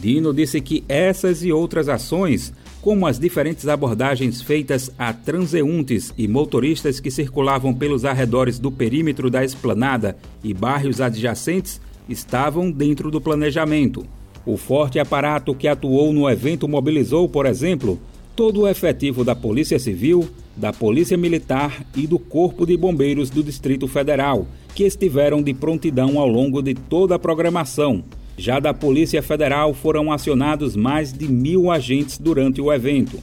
Dino disse que essas e outras ações, como as diferentes abordagens feitas a transeuntes e motoristas que circulavam pelos arredores do perímetro da esplanada e bairros adjacentes, estavam dentro do planejamento. O forte aparato que atuou no evento mobilizou, por exemplo, Todo o efetivo da Polícia Civil, da Polícia Militar e do Corpo de Bombeiros do Distrito Federal, que estiveram de prontidão ao longo de toda a programação. Já da Polícia Federal foram acionados mais de mil agentes durante o evento.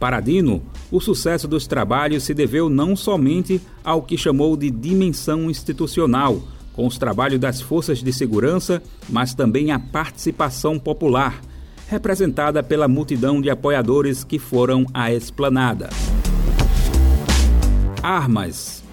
Para Dino, o sucesso dos trabalhos se deveu não somente ao que chamou de dimensão institucional, com os trabalhos das forças de segurança, mas também à participação popular, representada pela multidão de apoiadores que foram à esplanada. Armas.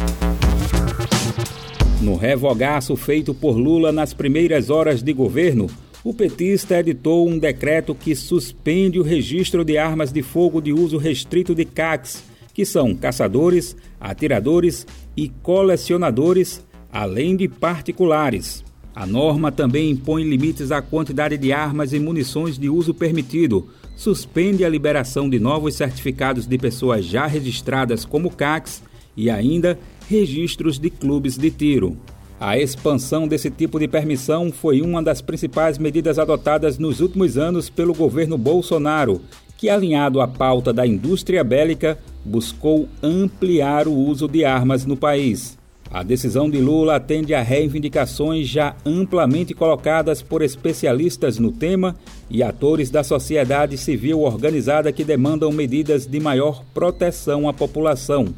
No revogaço feito por Lula nas primeiras horas de governo, o petista editou um decreto que suspende o registro de armas de fogo de uso restrito de CACs, que são caçadores, atiradores e colecionadores, além de particulares. A norma também impõe limites à quantidade de armas e munições de uso permitido, suspende a liberação de novos certificados de pessoas já registradas como CACs e ainda registros de clubes de tiro. A expansão desse tipo de permissão foi uma das principais medidas adotadas nos últimos anos pelo governo Bolsonaro, que, alinhado à pauta da indústria bélica, buscou ampliar o uso de armas no país. A decisão de Lula atende a reivindicações já amplamente colocadas por especialistas no tema e atores da sociedade civil organizada que demandam medidas de maior proteção à população.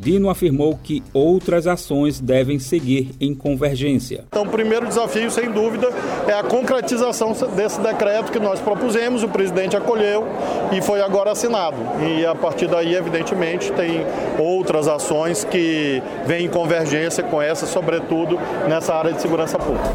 Dino afirmou que outras ações devem seguir em convergência. Então, o primeiro desafio, sem dúvida, é a concretização desse decreto que nós propusemos, o presidente acolheu e foi agora assinado. E a partir daí, evidentemente, tem outras ações que vêm em convergência com essa, sobretudo nessa área de segurança pública.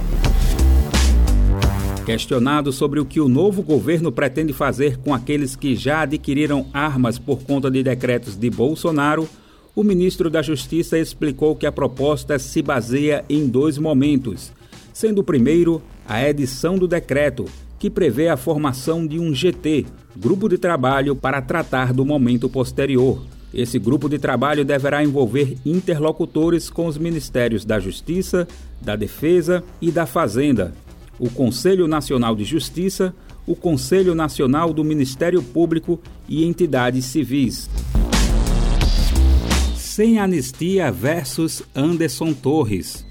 Questionado sobre o que o novo governo pretende fazer com aqueles que já adquiriram armas por conta de decretos de Bolsonaro, o ministro da Justiça explicou que a proposta se baseia em dois momentos, sendo o primeiro a edição do decreto, que prevê a formação de um GT, Grupo de Trabalho para tratar do momento posterior. Esse grupo de trabalho deverá envolver interlocutores com os Ministérios da Justiça, da Defesa e da Fazenda, o Conselho Nacional de Justiça, o Conselho Nacional do Ministério Público e entidades civis. Sem Anistia versus Anderson Torres.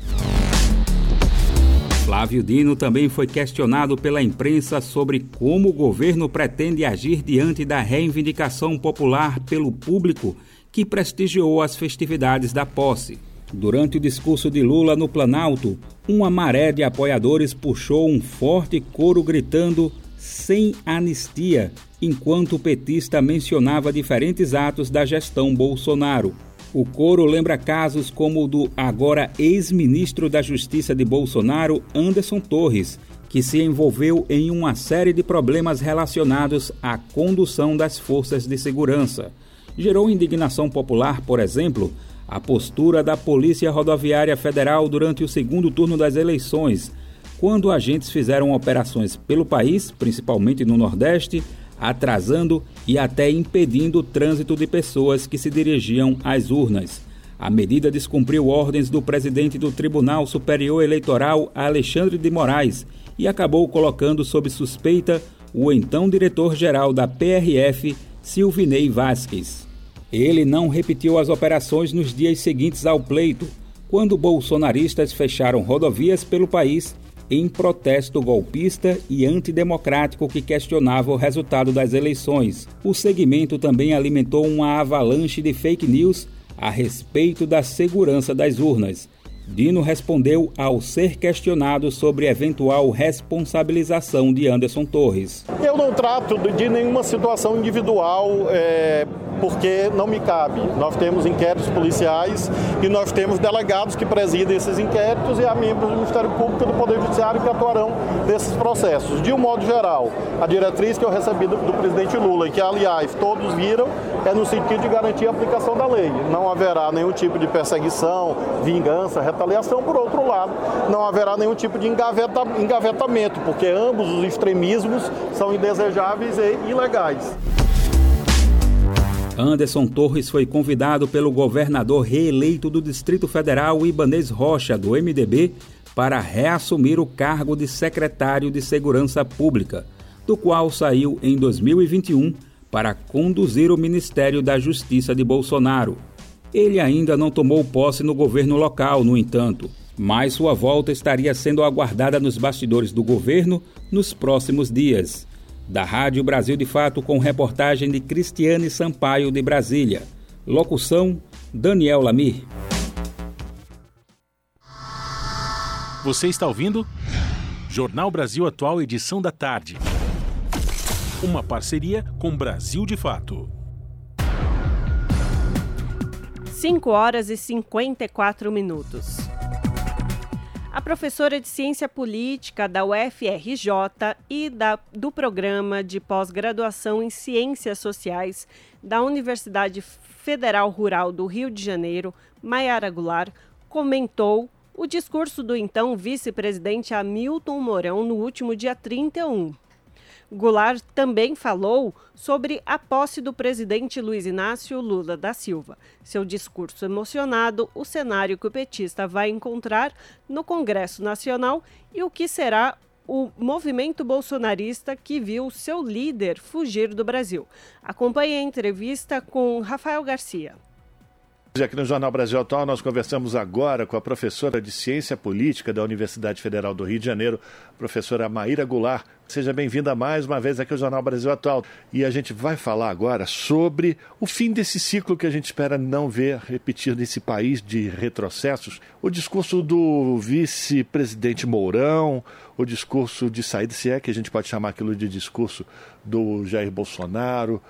Flávio Dino também foi questionado pela imprensa sobre como o governo pretende agir diante da reivindicação popular pelo público que prestigiou as festividades da posse. Durante o discurso de Lula no Planalto, uma maré de apoiadores puxou um forte coro gritando sem anistia, enquanto o petista mencionava diferentes atos da gestão Bolsonaro. O coro lembra casos como o do agora ex-ministro da Justiça de Bolsonaro, Anderson Torres, que se envolveu em uma série de problemas relacionados à condução das forças de segurança. Gerou indignação popular, por exemplo, a postura da Polícia Rodoviária Federal durante o segundo turno das eleições, quando agentes fizeram operações pelo país, principalmente no Nordeste, atrasando e até impedindo o trânsito de pessoas que se dirigiam às urnas. A medida descumpriu ordens do presidente do Tribunal Superior Eleitoral, Alexandre de Moraes, e acabou colocando sob suspeita o então diretor-geral da PRF, Silvinei Vasques. Ele não repetiu as operações nos dias seguintes ao pleito, quando bolsonaristas fecharam rodovias pelo país em protesto golpista e antidemocrático que questionava o resultado das eleições. O segmento também alimentou uma avalanche de fake news a respeito da segurança das urnas. Dino respondeu ao ser questionado sobre eventual responsabilização de Anderson Torres. Eu não trato de nenhuma situação individual. É porque não me cabe. Nós temos inquéritos policiais e nós temos delegados que presidem esses inquéritos e há membros do Ministério Público e do Poder Judiciário que atuarão nesses processos. De um modo geral, a diretriz que eu recebi do, do presidente Lula, e que aliás todos viram, é no sentido de garantir a aplicação da lei. Não haverá nenhum tipo de perseguição, vingança, retaliação. Por outro lado, não haverá nenhum tipo de engaveta, engavetamento, porque ambos os extremismos são indesejáveis e ilegais. Anderson Torres foi convidado pelo governador reeleito do Distrito Federal, Ibanez Rocha, do MDB, para reassumir o cargo de secretário de Segurança Pública, do qual saiu em 2021 para conduzir o Ministério da Justiça de Bolsonaro. Ele ainda não tomou posse no governo local, no entanto, mas sua volta estaria sendo aguardada nos bastidores do governo nos próximos dias. Da Rádio Brasil de Fato, com reportagem de Cristiane Sampaio de Brasília. Locução: Daniel Lamir. Você está ouvindo? Jornal Brasil Atual, edição da tarde. Uma parceria com Brasil de Fato. 5 horas e 54 minutos. A professora de Ciência Política da UFRJ e da, do Programa de Pós-Graduação em Ciências Sociais da Universidade Federal Rural do Rio de Janeiro, Maiara Goulart, comentou o discurso do então vice-presidente Hamilton Mourão no último dia 31. Goulart também falou sobre a posse do presidente Luiz Inácio Lula da Silva. Seu discurso emocionado, o cenário que o petista vai encontrar no Congresso Nacional e o que será o movimento bolsonarista que viu seu líder fugir do Brasil. Acompanhe a entrevista com Rafael Garcia. Aqui no Jornal Brasil Atual, nós conversamos agora com a professora de Ciência Política da Universidade Federal do Rio de Janeiro, professora Maíra Goulart. Seja bem-vinda mais uma vez aqui ao Jornal Brasil Atual. E a gente vai falar agora sobre o fim desse ciclo que a gente espera não ver repetir nesse país de retrocessos. O discurso do vice-presidente Mourão, o discurso de saída, se é que a gente pode chamar aquilo de discurso do Jair Bolsonaro.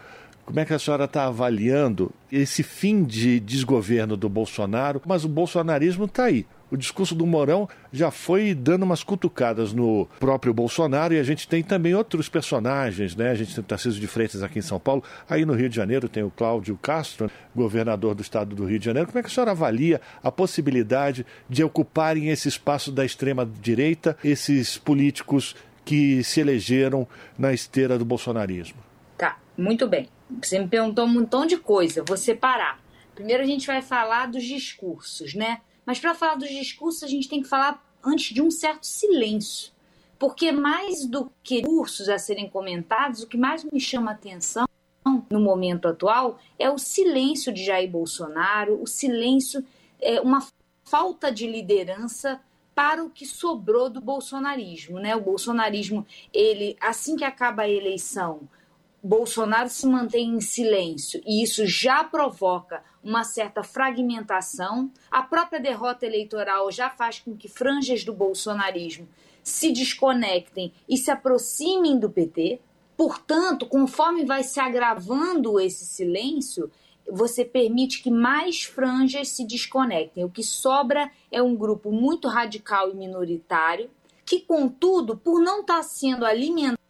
Como é que a senhora está avaliando esse fim de desgoverno do Bolsonaro? Mas o bolsonarismo está aí. O discurso do Mourão já foi dando umas cutucadas no próprio Bolsonaro e a gente tem também outros personagens, né? A gente tem o Tarcísio de Freitas aqui em São Paulo, aí no Rio de Janeiro tem o Cláudio Castro, governador do estado do Rio de Janeiro. Como é que a senhora avalia a possibilidade de ocuparem esse espaço da extrema-direita esses políticos que se elegeram na esteira do bolsonarismo? Tá, muito bem. Você me perguntou um montão de coisa, vou separar. Primeiro a gente vai falar dos discursos, né? Mas para falar dos discursos, a gente tem que falar antes de um certo silêncio. Porque mais do que discursos a serem comentados, o que mais me chama a atenção no momento atual é o silêncio de Jair Bolsonaro, o silêncio, é uma falta de liderança para o que sobrou do bolsonarismo, né? O bolsonarismo, ele assim que acaba a eleição, Bolsonaro se mantém em silêncio e isso já provoca uma certa fragmentação. A própria derrota eleitoral já faz com que franjas do bolsonarismo se desconectem e se aproximem do PT. Portanto, conforme vai se agravando esse silêncio, você permite que mais franjas se desconectem. O que sobra é um grupo muito radical e minoritário, que, contudo, por não estar sendo alimentado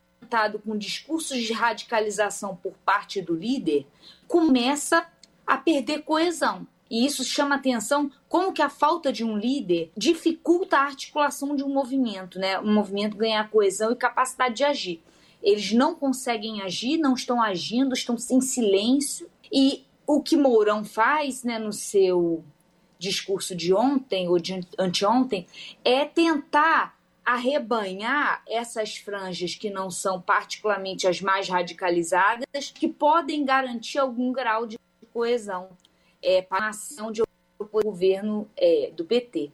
com discursos de radicalização por parte do líder, começa a perder coesão. E isso chama atenção como que a falta de um líder dificulta a articulação de um movimento, né? Um movimento ganhar coesão e capacidade de agir. Eles não conseguem agir, não estão agindo, estão em silêncio. E o que Mourão faz, né, no seu discurso de ontem ou de anteontem, é tentar arrebanhar essas franjas que não são particularmente as mais radicalizadas, que podem garantir algum grau de coesão é, para a ação de governo é, do PT.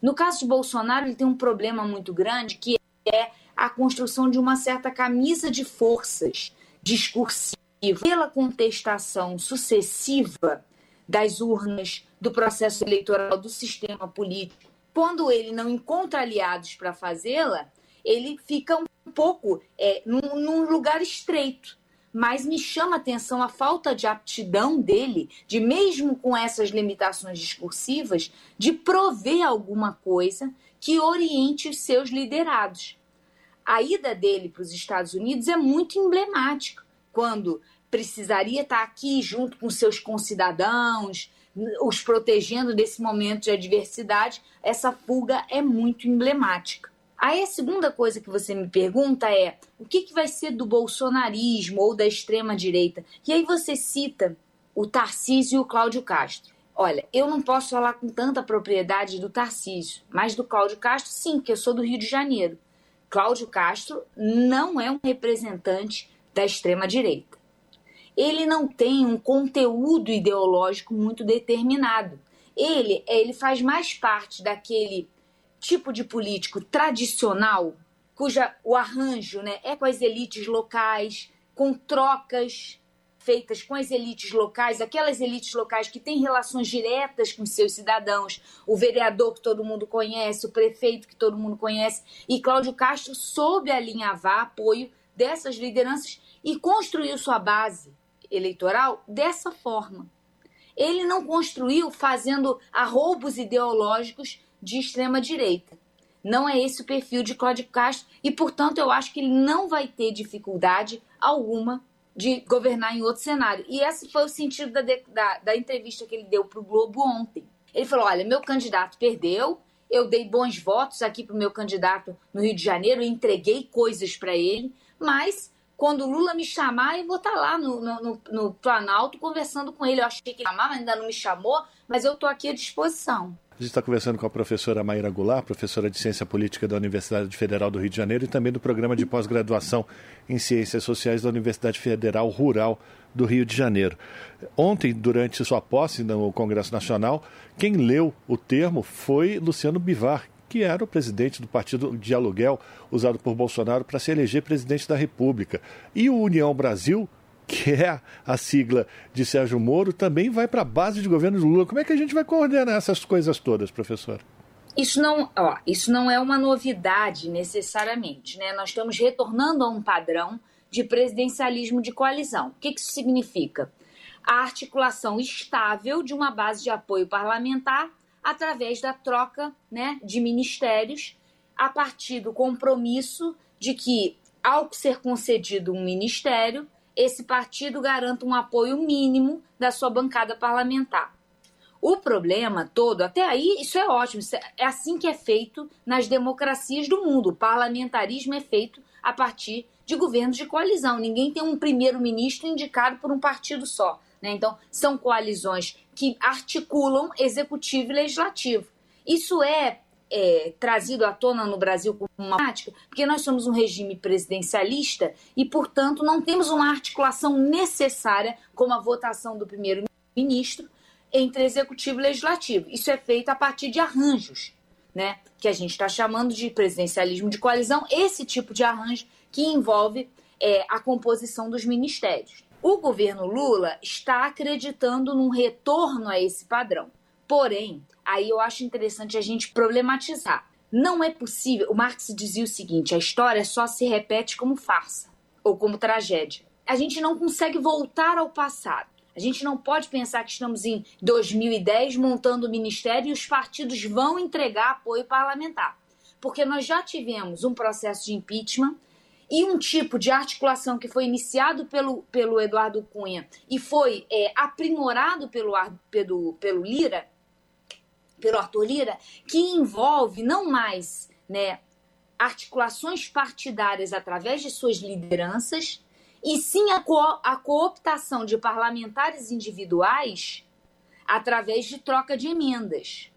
No caso de Bolsonaro, ele tem um problema muito grande que é a construção de uma certa camisa de forças discursiva pela contestação sucessiva das urnas, do processo eleitoral, do sistema político quando ele não encontra aliados para fazê-la, ele fica um pouco é, num, num lugar estreito. Mas me chama a atenção a falta de aptidão dele, de mesmo com essas limitações discursivas, de prover alguma coisa que oriente os seus liderados. A ida dele para os Estados Unidos é muito emblemática, quando precisaria estar aqui junto com seus concidadãos, os protegendo desse momento de adversidade, essa fuga é muito emblemática. Aí a segunda coisa que você me pergunta é o que, que vai ser do bolsonarismo ou da extrema-direita? E aí você cita o Tarcísio e o Cláudio Castro. Olha, eu não posso falar com tanta propriedade do Tarcísio, mas do Cláudio Castro, sim, porque eu sou do Rio de Janeiro. Cláudio Castro não é um representante da extrema-direita. Ele não tem um conteúdo ideológico muito determinado. Ele, ele faz mais parte daquele tipo de político tradicional, cuja o arranjo né, é com as elites locais, com trocas feitas com as elites locais, aquelas elites locais que têm relações diretas com seus cidadãos, o vereador que todo mundo conhece, o prefeito que todo mundo conhece, e Cláudio Castro soube alinhavar apoio dessas lideranças e construiu sua base eleitoral dessa forma. Ele não construiu fazendo arroubos ideológicos de extrema direita. Não é esse o perfil de Cláudio Castro e, portanto, eu acho que ele não vai ter dificuldade alguma de governar em outro cenário. E esse foi o sentido da, da, da entrevista que ele deu para o Globo ontem. Ele falou: olha, meu candidato perdeu, eu dei bons votos aqui para o meu candidato no Rio de Janeiro, entreguei coisas para ele, mas quando o Lula me chamar, eu vou estar tá lá no, no, no, Planalto conversando com ele. Eu achei que ele chamava, ainda não me chamou, mas eu estou aqui à disposição. A gente está conversando com a professora Maíra Goulart, professora de Ciência Política da Universidade Federal do Rio de Janeiro e também do programa de pós-graduação em Ciências Sociais da Universidade Federal Rural do Rio de Janeiro. Ontem, durante sua posse no Congresso Nacional, quem leu o termo foi Luciano Bivar, que era o presidente do partido de aluguel usado por Bolsonaro para se eleger presidente da República. E o União Brasil que é a sigla de Sérgio Moro, também vai para a base de governo do Lula. Como é que a gente vai coordenar essas coisas todas, professor? Isso não, ó, isso não é uma novidade necessariamente, né? Nós estamos retornando a um padrão de presidencialismo de coalizão. O que, que isso significa? A articulação estável de uma base de apoio parlamentar através da troca né, de ministérios, a partir do compromisso de que, ao ser concedido um ministério, esse partido garanta um apoio mínimo da sua bancada parlamentar. O problema todo, até aí, isso é ótimo, isso é, é assim que é feito nas democracias do mundo. O parlamentarismo é feito a partir de governos de coalizão. Ninguém tem um primeiro-ministro indicado por um partido só. Né? Então, são coalizões que articulam executivo e legislativo. Isso é é, trazido à tona no Brasil como uma prática, porque nós somos um regime presidencialista e, portanto, não temos uma articulação necessária como a votação do primeiro-ministro entre executivo e legislativo. Isso é feito a partir de arranjos, né? que a gente está chamando de presidencialismo de coalizão, esse tipo de arranjo que envolve é, a composição dos ministérios. O governo Lula está acreditando num retorno a esse padrão. Porém, aí eu acho interessante a gente problematizar. Não é possível. O Marx dizia o seguinte: a história só se repete como farsa ou como tragédia. A gente não consegue voltar ao passado. A gente não pode pensar que estamos em 2010 montando o ministério e os partidos vão entregar apoio parlamentar. Porque nós já tivemos um processo de impeachment e um tipo de articulação que foi iniciado pelo, pelo Eduardo Cunha e foi é, aprimorado pelo, pelo, pelo Lira, pelo Arthur Lira, que envolve não mais né, articulações partidárias através de suas lideranças, e sim a, co a cooptação de parlamentares individuais através de troca de emendas.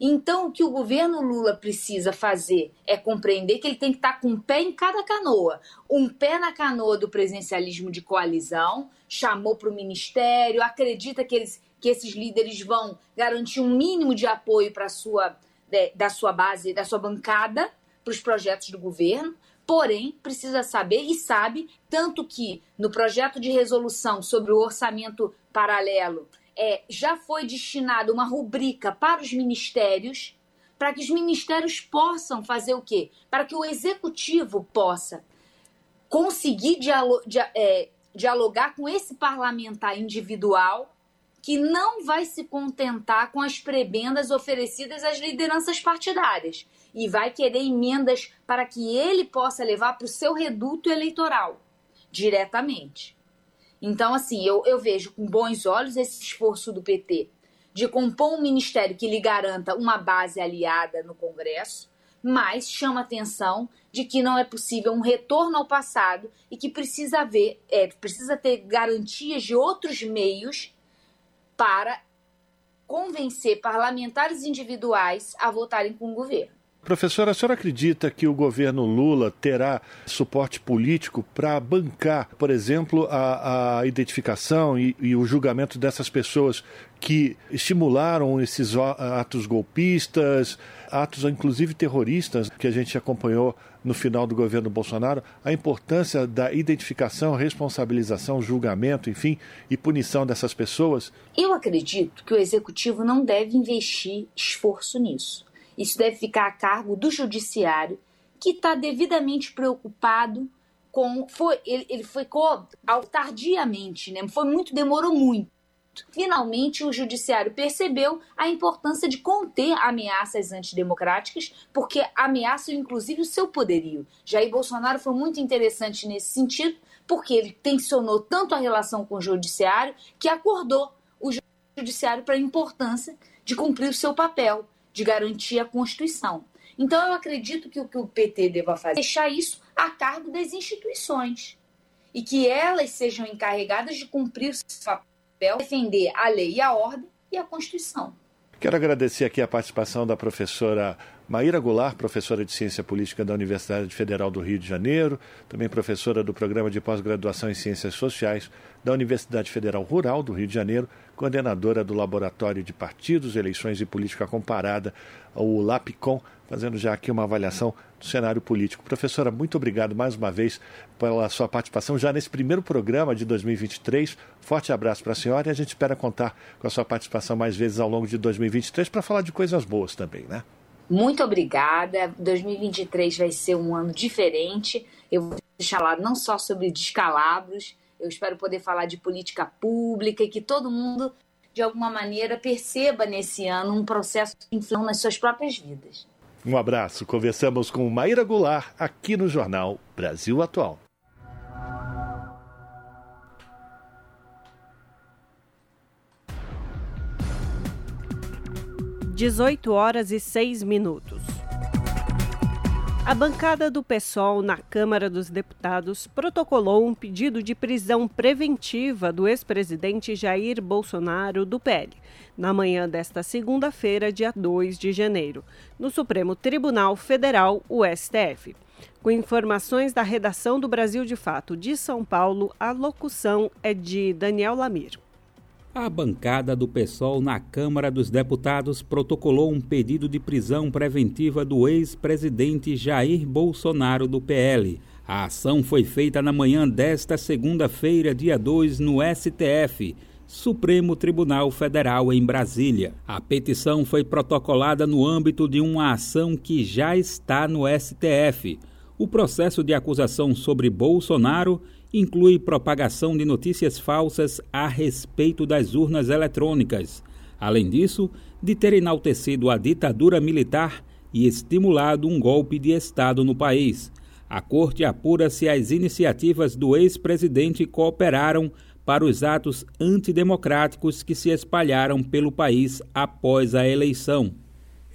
Então, o que o governo Lula precisa fazer é compreender que ele tem que estar com um pé em cada canoa. Um pé na canoa do presidencialismo de coalizão, chamou para o ministério, acredita que eles que esses líderes vão garantir um mínimo de apoio para sua é, da sua base, da sua bancada para os projetos do governo. Porém, precisa saber e sabe tanto que no projeto de resolução sobre o orçamento paralelo é, já foi destinado uma rubrica para os ministérios, para que os ministérios possam fazer o quê? Para que o executivo possa conseguir dialo é, dialogar com esse parlamentar individual que não vai se contentar com as prebendas oferecidas às lideranças partidárias e vai querer emendas para que ele possa levar para o seu reduto eleitoral diretamente. Então, assim, eu, eu vejo com bons olhos esse esforço do PT de compor um ministério que lhe garanta uma base aliada no Congresso, mas chama atenção de que não é possível um retorno ao passado e que precisa haver, é, precisa ter garantias de outros meios para convencer parlamentares individuais a votarem com o governo. Professora, a senhora acredita que o governo Lula terá suporte político para bancar, por exemplo, a, a identificação e, e, o julgamento dessas pessoas que estimularam esses atos golpistas, atos inclusive terroristas que a gente acompanhou no final do governo Bolsonaro, a importância da identificação, responsabilização, julgamento, enfim, e punição dessas pessoas? Eu acredito que o executivo não deve investir esforço nisso. Isso deve ficar a cargo do judiciário, que está devidamente preocupado com. Foi, ele, ele foi tardiamente, né? Foi muito, demorou muito. Finalmente, o judiciário percebeu a importância de conter ameaças antidemocráticas, porque ameaçam inclusive o seu poderio. Jair Bolsonaro foi muito interessante nesse sentido, porque ele tensionou tanto a relação com o judiciário que acordou o judiciário para a importância de cumprir o seu papel de garantir a Constituição. Então, eu acredito que o que o PT deva fazer é deixar isso a cargo das instituições e que elas sejam encarregadas de cumprir o seu papel, defender a lei e a ordem e a Constituição. Quero agradecer aqui a participação da professora Maíra Goulart, professora de Ciência Política da Universidade Federal do Rio de Janeiro, também professora do Programa de Pós-Graduação em Ciências Sociais da Universidade Federal Rural do Rio de Janeiro, coordenadora do Laboratório de Partidos, Eleições e Política Comparada, o LAPCOM, fazendo já aqui uma avaliação do cenário político. Professora, muito obrigado mais uma vez pela sua participação já nesse primeiro programa de 2023. Forte abraço para a senhora e a gente espera contar com a sua participação mais vezes ao longo de 2023 para falar de coisas boas também, né? Muito obrigada. 2023 vai ser um ano diferente. Eu vou falar não só sobre descalabros, eu espero poder falar de política pública e que todo mundo, de alguma maneira, perceba nesse ano um processo de inflação nas suas próprias vidas. Um abraço. Conversamos com Maíra Goulart aqui no Jornal Brasil Atual. 18 horas e 6 minutos. A bancada do PSOL na Câmara dos Deputados protocolou um pedido de prisão preventiva do ex-presidente Jair Bolsonaro do PL, na manhã desta segunda-feira, dia 2 de janeiro, no Supremo Tribunal Federal, o STF. Com informações da redação do Brasil de Fato de São Paulo, a locução é de Daniel Lamir. A bancada do PSOL na Câmara dos Deputados protocolou um pedido de prisão preventiva do ex-presidente Jair Bolsonaro do PL. A ação foi feita na manhã desta segunda-feira, dia 2, no STF, Supremo Tribunal Federal em Brasília. A petição foi protocolada no âmbito de uma ação que já está no STF. O processo de acusação sobre Bolsonaro inclui propagação de notícias falsas a respeito das urnas eletrônicas, além disso, de ter enaltecido a ditadura militar e estimulado um golpe de Estado no país. A corte apura se as iniciativas do ex-presidente cooperaram para os atos antidemocráticos que se espalharam pelo país após a eleição.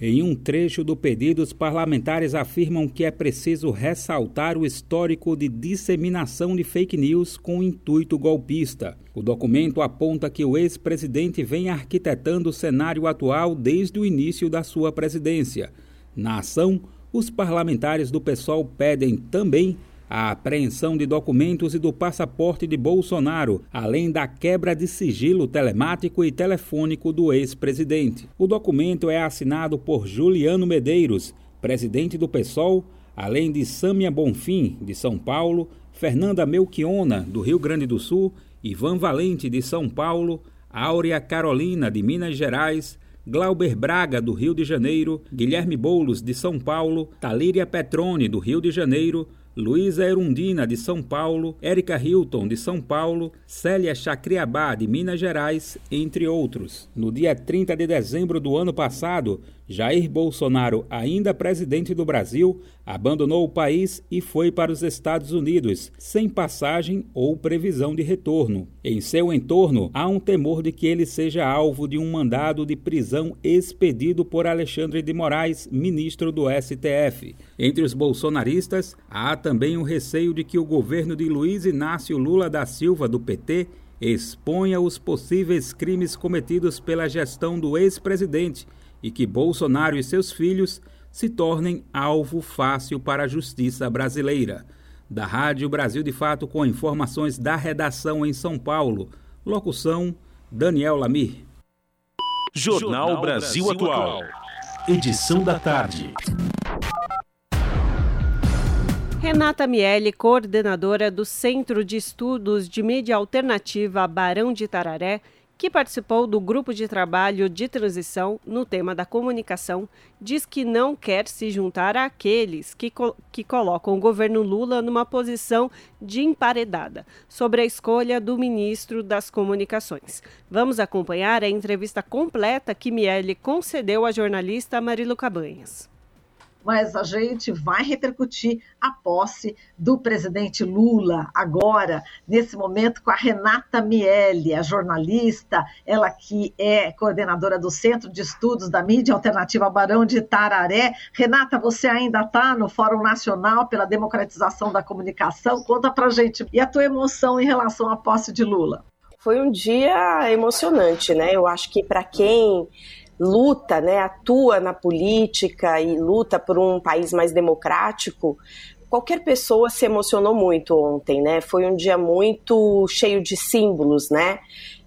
Em um trecho do pedido, os parlamentares afirmam que é preciso ressaltar o histórico de disseminação de fake news com intuito golpista. O documento aponta que o ex-presidente vem arquitetando o cenário atual desde o início da sua presidência. Na ação, os parlamentares do PSOL pedem também a apreensão de documentos e do passaporte de Bolsonaro, além da quebra de sigilo telemático e telefônico do ex-presidente. O documento é assinado por Juliano Medeiros, presidente do PSOL, além de Sâmia Bonfim, de São Paulo, Fernanda Melchiona, do Rio Grande do Sul, Ivan Valente, de São Paulo, Áurea Carolina, de Minas Gerais, Glauber Braga, do Rio de Janeiro, Guilherme Boulos, de São Paulo, Talíria Petrone, do Rio de Janeiro, Luísa Erundina, de São Paulo, Érica Hilton, de São Paulo, Célia Chacriabá, de Minas Gerais, entre outros. No dia 30 de dezembro do ano passado, Jair Bolsonaro, ainda presidente do Brasil, abandonou o país e foi para os Estados Unidos, sem passagem ou previsão de retorno. Em seu entorno, há um temor de que ele seja alvo de um mandado de prisão expedido por Alexandre de Moraes, ministro do STF. Entre os bolsonaristas, há também o receio de que o governo de Luiz Inácio Lula da Silva, do PT, exponha os possíveis crimes cometidos pela gestão do ex-presidente e que Bolsonaro e seus filhos se tornem alvo fácil para a justiça brasileira. Da Rádio Brasil de Fato, com informações da redação em São Paulo. Locução: Daniel Lamir. Jornal Brasil Atual. Edição da tarde. Renata Miele, coordenadora do Centro de Estudos de Mídia Alternativa Barão de Tararé, que participou do grupo de trabalho de transição no tema da comunicação, diz que não quer se juntar àqueles que, co que colocam o governo Lula numa posição de emparedada sobre a escolha do ministro das Comunicações. Vamos acompanhar a entrevista completa que Miele concedeu à jornalista Marilu Cabanhas mas a gente vai repercutir a posse do presidente Lula agora, nesse momento, com a Renata Miele, a jornalista, ela que é coordenadora do Centro de Estudos da Mídia Alternativa Barão de Tararé. Renata, você ainda está no Fórum Nacional pela Democratização da Comunicação. Conta pra gente. E a tua emoção em relação à posse de Lula? Foi um dia emocionante, né? Eu acho que para quem luta, né, atua na política e luta por um país mais democrático, qualquer pessoa se emocionou muito ontem, né? Foi um dia muito cheio de símbolos, né?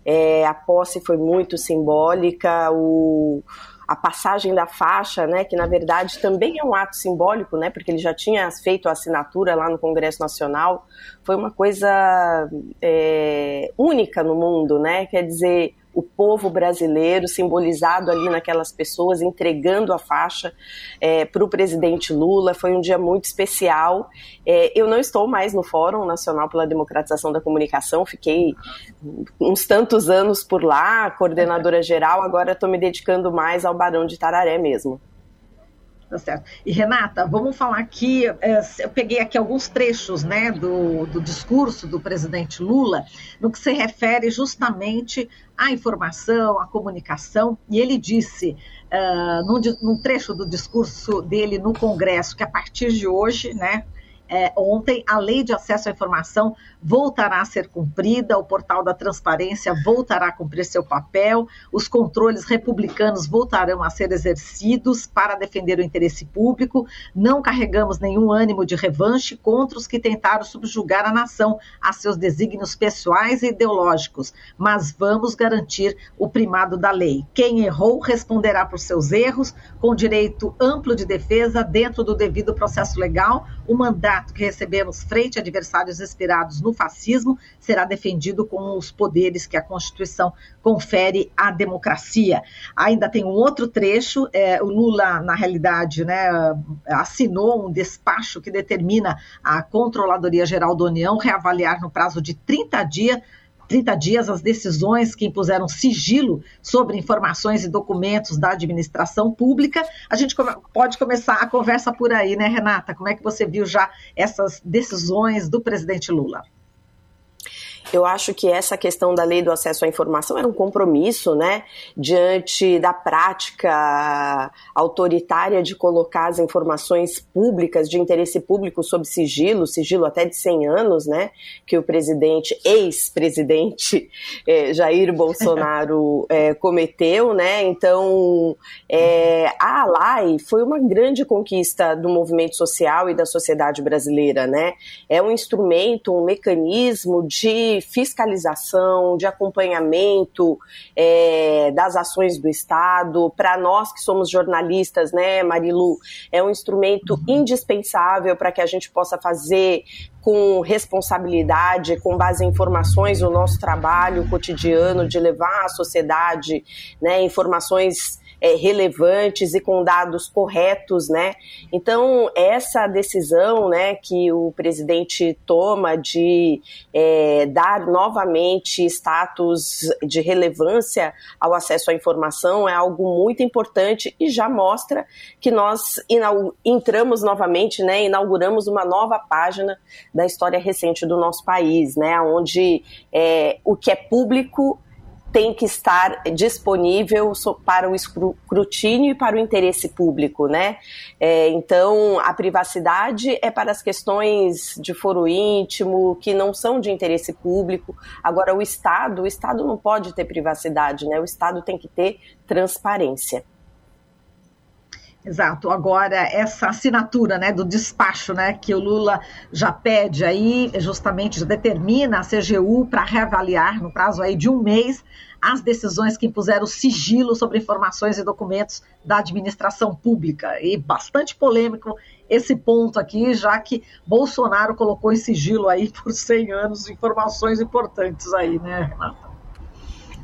É, a posse foi muito simbólica, o, a passagem da faixa, né, que na verdade também é um ato simbólico, né, porque ele já tinha feito a assinatura lá no Congresso Nacional, foi uma coisa é, única no mundo, né? Quer dizer, o povo brasileiro simbolizado ali naquelas pessoas, entregando a faixa é, para o presidente Lula. Foi um dia muito especial. É, eu não estou mais no Fórum Nacional pela Democratização da Comunicação, fiquei uns tantos anos por lá, coordenadora geral, agora estou me dedicando mais ao Barão de Tararé mesmo. Tá certo. E Renata, vamos falar aqui. É, eu peguei aqui alguns trechos né, do, do discurso do presidente Lula, no que se refere justamente à informação, à comunicação, e ele disse, uh, num, num trecho do discurso dele no Congresso, que a partir de hoje, né, é, ontem, a lei de acesso à informação voltará a ser cumprida, o portal da transparência voltará a cumprir seu papel, os controles republicanos voltarão a ser exercidos para defender o interesse público. Não carregamos nenhum ânimo de revanche contra os que tentaram subjugar a nação a seus desígnios pessoais e ideológicos, mas vamos garantir o primado da lei. Quem errou responderá por seus erros, com direito amplo de defesa dentro do devido processo legal. O mandato que recebemos frente a adversários inspirados no fascismo será defendido com os poderes que a Constituição confere à democracia. Ainda tem um outro trecho, é, o Lula, na realidade, né, assinou um despacho que determina a Controladoria Geral da União reavaliar no prazo de 30 dias 30 dias as decisões que impuseram sigilo sobre informações e documentos da administração pública. A gente pode começar a conversa por aí, né, Renata? Como é que você viu já essas decisões do presidente Lula? Eu acho que essa questão da lei do acesso à informação era um compromisso, né, diante da prática autoritária de colocar as informações públicas de interesse público sob sigilo, sigilo até de 100 anos, né, que o presidente, ex-presidente eh, Jair Bolsonaro eh, cometeu, né, então eh, a ALAI foi uma grande conquista do movimento social e da sociedade brasileira, né, é um instrumento, um mecanismo de fiscalização, de acompanhamento é, das ações do Estado. Para nós que somos jornalistas, né, Marilu, é um instrumento uhum. indispensável para que a gente possa fazer com responsabilidade, com base em informações, o nosso trabalho cotidiano de levar à sociedade né, informações é, relevantes e com dados corretos, né? Então, essa decisão, né, que o presidente toma de é, dar novamente status de relevância ao acesso à informação é algo muito importante e já mostra que nós entramos novamente, né, inauguramos uma nova página da história recente do nosso país, né, onde é, o que é público tem que estar disponível para o escrutínio e para o interesse público, né? É, então, a privacidade é para as questões de foro íntimo, que não são de interesse público. Agora, o Estado, o Estado não pode ter privacidade, né? O Estado tem que ter transparência. Exato. Agora, essa assinatura né, do despacho né, que o Lula já pede aí, justamente já determina a CGU para reavaliar, no prazo aí de um mês, as decisões que impuseram sigilo sobre informações e documentos da administração pública. E bastante polêmico esse ponto aqui, já que Bolsonaro colocou em sigilo aí por 100 anos informações importantes aí, né, Renata?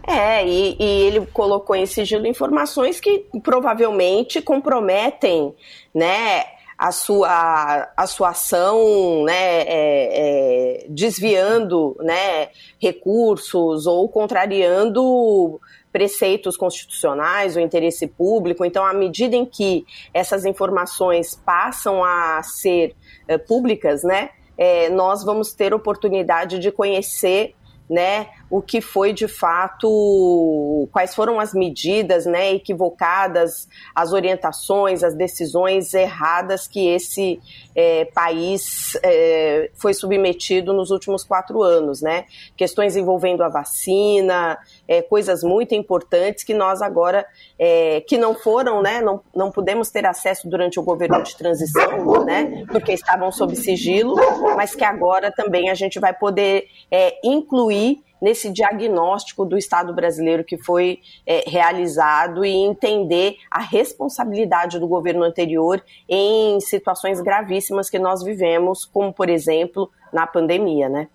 É, e, e, ele colocou em sigilo informações que provavelmente comprometem, né, a sua, a sua ação, né, é, é, desviando, né, recursos ou contrariando preceitos constitucionais, o interesse público. Então, à medida em que essas informações passam a ser é, públicas, né, é, nós vamos ter oportunidade de conhecer né, o que foi de fato, quais foram as medidas né, equivocadas, as orientações, as decisões erradas que esse é, país é, foi submetido nos últimos quatro anos. Né? Questões envolvendo a vacina, é, coisas muito importantes que nós agora, é, que não foram, né, não, não pudemos ter acesso durante o governo de transição, né, porque estavam sob sigilo, mas que agora também a gente vai poder é, incluir nesse diagnóstico do Estado brasileiro que foi é, realizado e entender a responsabilidade do governo anterior em situações gravíssimas que nós vivemos, como, por exemplo, na pandemia, né?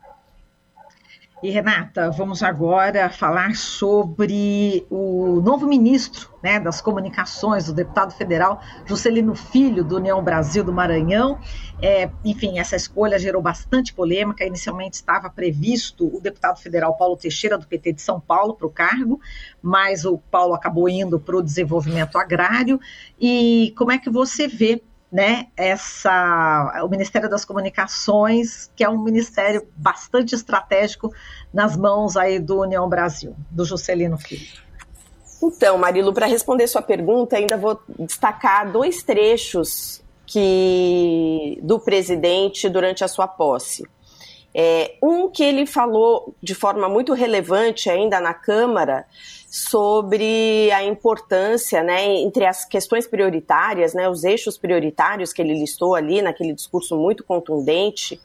E Renata, vamos agora falar sobre o novo ministro né, das Comunicações, o deputado federal Juscelino Filho, do União Brasil do Maranhão. É, enfim, essa escolha gerou bastante polêmica. Inicialmente estava previsto o deputado federal Paulo Teixeira, do PT de São Paulo, para o cargo, mas o Paulo acabou indo para o desenvolvimento agrário. E como é que você vê né, essa, o Ministério das Comunicações, que é um ministério bastante estratégico nas mãos aí do União Brasil, do Juscelino Filho. Então, Marilu, para responder sua pergunta, ainda vou destacar dois trechos que do presidente durante a sua posse. É, um que ele falou de forma muito relevante ainda na Câmara sobre a importância, né, entre as questões prioritárias, né, os eixos prioritários que ele listou ali naquele discurso muito contundente,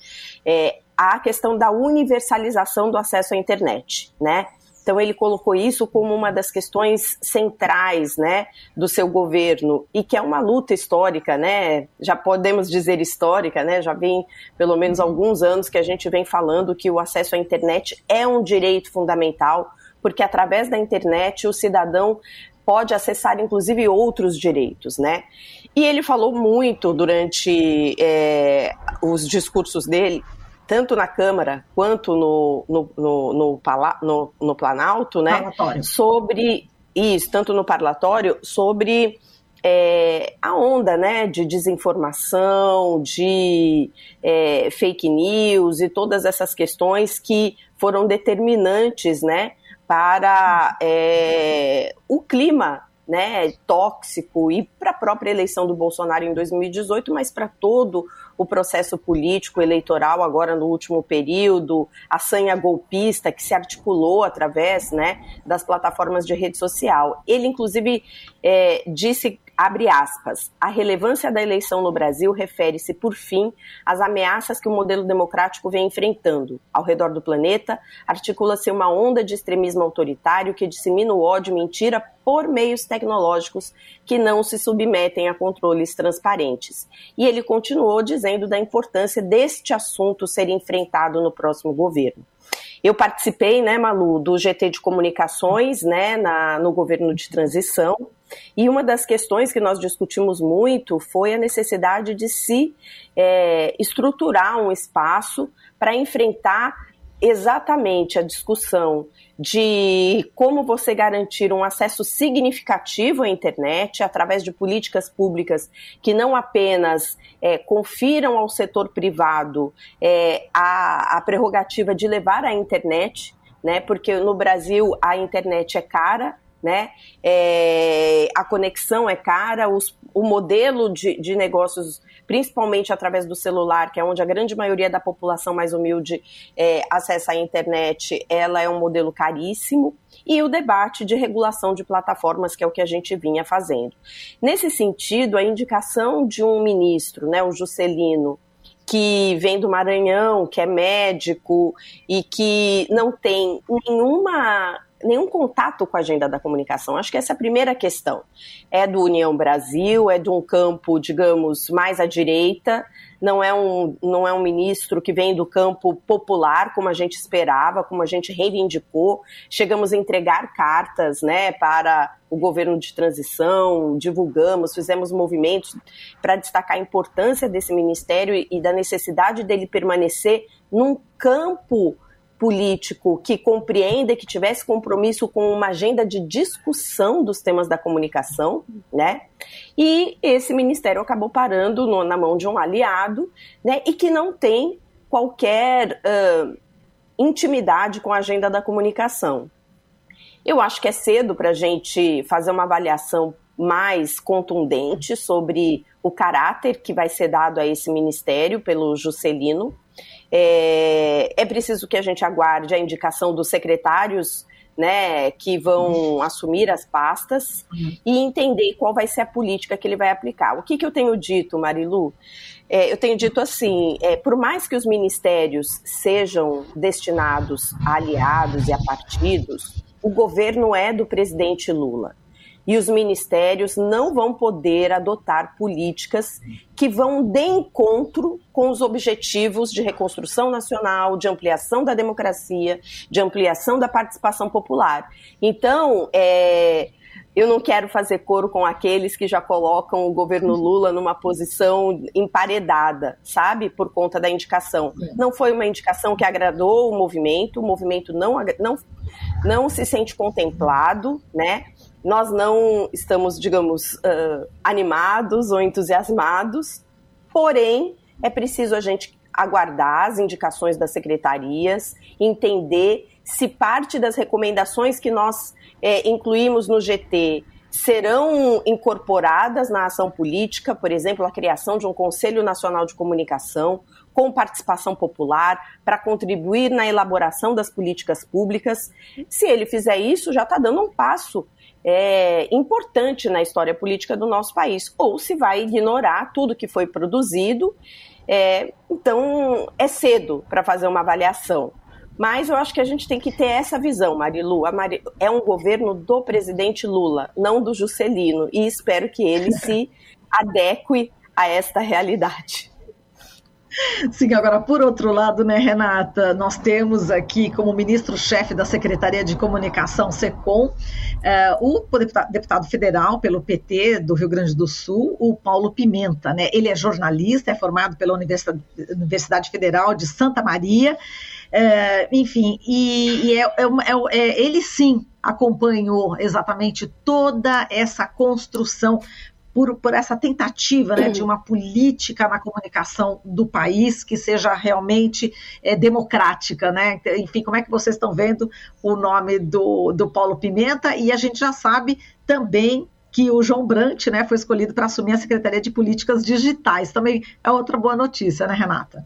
é, a questão da universalização do acesso à internet, né? Então ele colocou isso como uma das questões centrais, né, do seu governo e que é uma luta histórica, né? Já podemos dizer histórica, né? Já vem pelo menos alguns anos que a gente vem falando que o acesso à internet é um direito fundamental porque através da internet o cidadão pode acessar inclusive outros direitos, né? E ele falou muito durante é, os discursos dele, tanto na Câmara quanto no, no, no, no, no, no Planalto, né? Parlatório. Sobre isso, tanto no parlatório, sobre é, a onda né, de desinformação, de é, fake news e todas essas questões que foram determinantes né, para é, o clima né, tóxico e para a própria eleição do Bolsonaro em 2018, mas para todo o processo político eleitoral agora no último período, a sanha golpista que se articulou através né, das plataformas de rede social. Ele, inclusive, é, disse Abre aspas. A relevância da eleição no Brasil refere-se, por fim, às ameaças que o modelo democrático vem enfrentando. Ao redor do planeta, articula-se uma onda de extremismo autoritário que dissemina o ódio e mentira por meios tecnológicos que não se submetem a controles transparentes. E ele continuou dizendo da importância deste assunto ser enfrentado no próximo governo. Eu participei, né, Malu, do GT de comunicações, né, na, no governo de transição, e uma das questões que nós discutimos muito foi a necessidade de se é, estruturar um espaço para enfrentar exatamente a discussão de como você garantir um acesso significativo à internet através de políticas públicas que não apenas é, confiram ao setor privado é, a, a prerrogativa de levar a internet, né, porque no Brasil a internet é cara, né? É, a conexão é cara, os, o modelo de, de negócios, principalmente através do celular, que é onde a grande maioria da população mais humilde é, acessa a internet, ela é um modelo caríssimo. E o debate de regulação de plataformas, que é o que a gente vinha fazendo. Nesse sentido, a indicação de um ministro, né, o Juscelino, que vem do Maranhão, que é médico e que não tem nenhuma nenhum contato com a agenda da comunicação. Acho que essa é a primeira questão. É do União Brasil, é de um campo, digamos, mais à direita, não é um, não é um ministro que vem do campo popular, como a gente esperava, como a gente reivindicou. Chegamos a entregar cartas né, para o governo de transição, divulgamos, fizemos movimentos para destacar a importância desse ministério e da necessidade dele permanecer num campo político que compreenda, que tivesse compromisso com uma agenda de discussão dos temas da comunicação, né? E esse ministério acabou parando no, na mão de um aliado, né? E que não tem qualquer uh, intimidade com a agenda da comunicação. Eu acho que é cedo para a gente fazer uma avaliação mais contundente sobre o caráter que vai ser dado a esse ministério pelo Juscelino, é, é preciso que a gente aguarde a indicação dos secretários né, que vão uhum. assumir as pastas uhum. e entender qual vai ser a política que ele vai aplicar. O que, que eu tenho dito, Marilu? É, eu tenho dito assim: é, por mais que os ministérios sejam destinados a aliados e a partidos, o governo é do presidente Lula e os ministérios não vão poder adotar políticas que vão de encontro com os objetivos de reconstrução nacional, de ampliação da democracia, de ampliação da participação popular. Então, é, eu não quero fazer coro com aqueles que já colocam o governo Lula numa posição emparedada, sabe? Por conta da indicação. Não foi uma indicação que agradou o movimento, o movimento não, não, não se sente contemplado, né? Nós não estamos, digamos, uh, animados ou entusiasmados, porém, é preciso a gente aguardar as indicações das secretarias, entender se parte das recomendações que nós é, incluímos no GT serão incorporadas na ação política, por exemplo, a criação de um Conselho Nacional de Comunicação com participação popular para contribuir na elaboração das políticas públicas. Se ele fizer isso, já está dando um passo é, importante na história política do nosso país, ou se vai ignorar tudo que foi produzido. É, então, é cedo para fazer uma avaliação. Mas eu acho que a gente tem que ter essa visão, Marilu. Mari... É um governo do presidente Lula, não do Juscelino, e espero que ele se adeque a esta realidade. Sim, agora, por outro lado, né, Renata, nós temos aqui como ministro-chefe da Secretaria de Comunicação, SECOM, uh, o deputado, federal pelo PT do Rio Grande do Sul, o Paulo Pimenta. Né? Ele é jornalista, é formado pela Universidade, Federal de Santa Maria, uh, enfim, e, e é, é, é, é, ele sim acompanhou exatamente toda essa construção por, por essa tentativa né, de uma política na comunicação do país que seja realmente é, democrática. Né? Enfim, como é que vocês estão vendo o nome do, do Paulo Pimenta? E a gente já sabe também que o João Brant né, foi escolhido para assumir a Secretaria de Políticas Digitais. Também é outra boa notícia, né, Renata?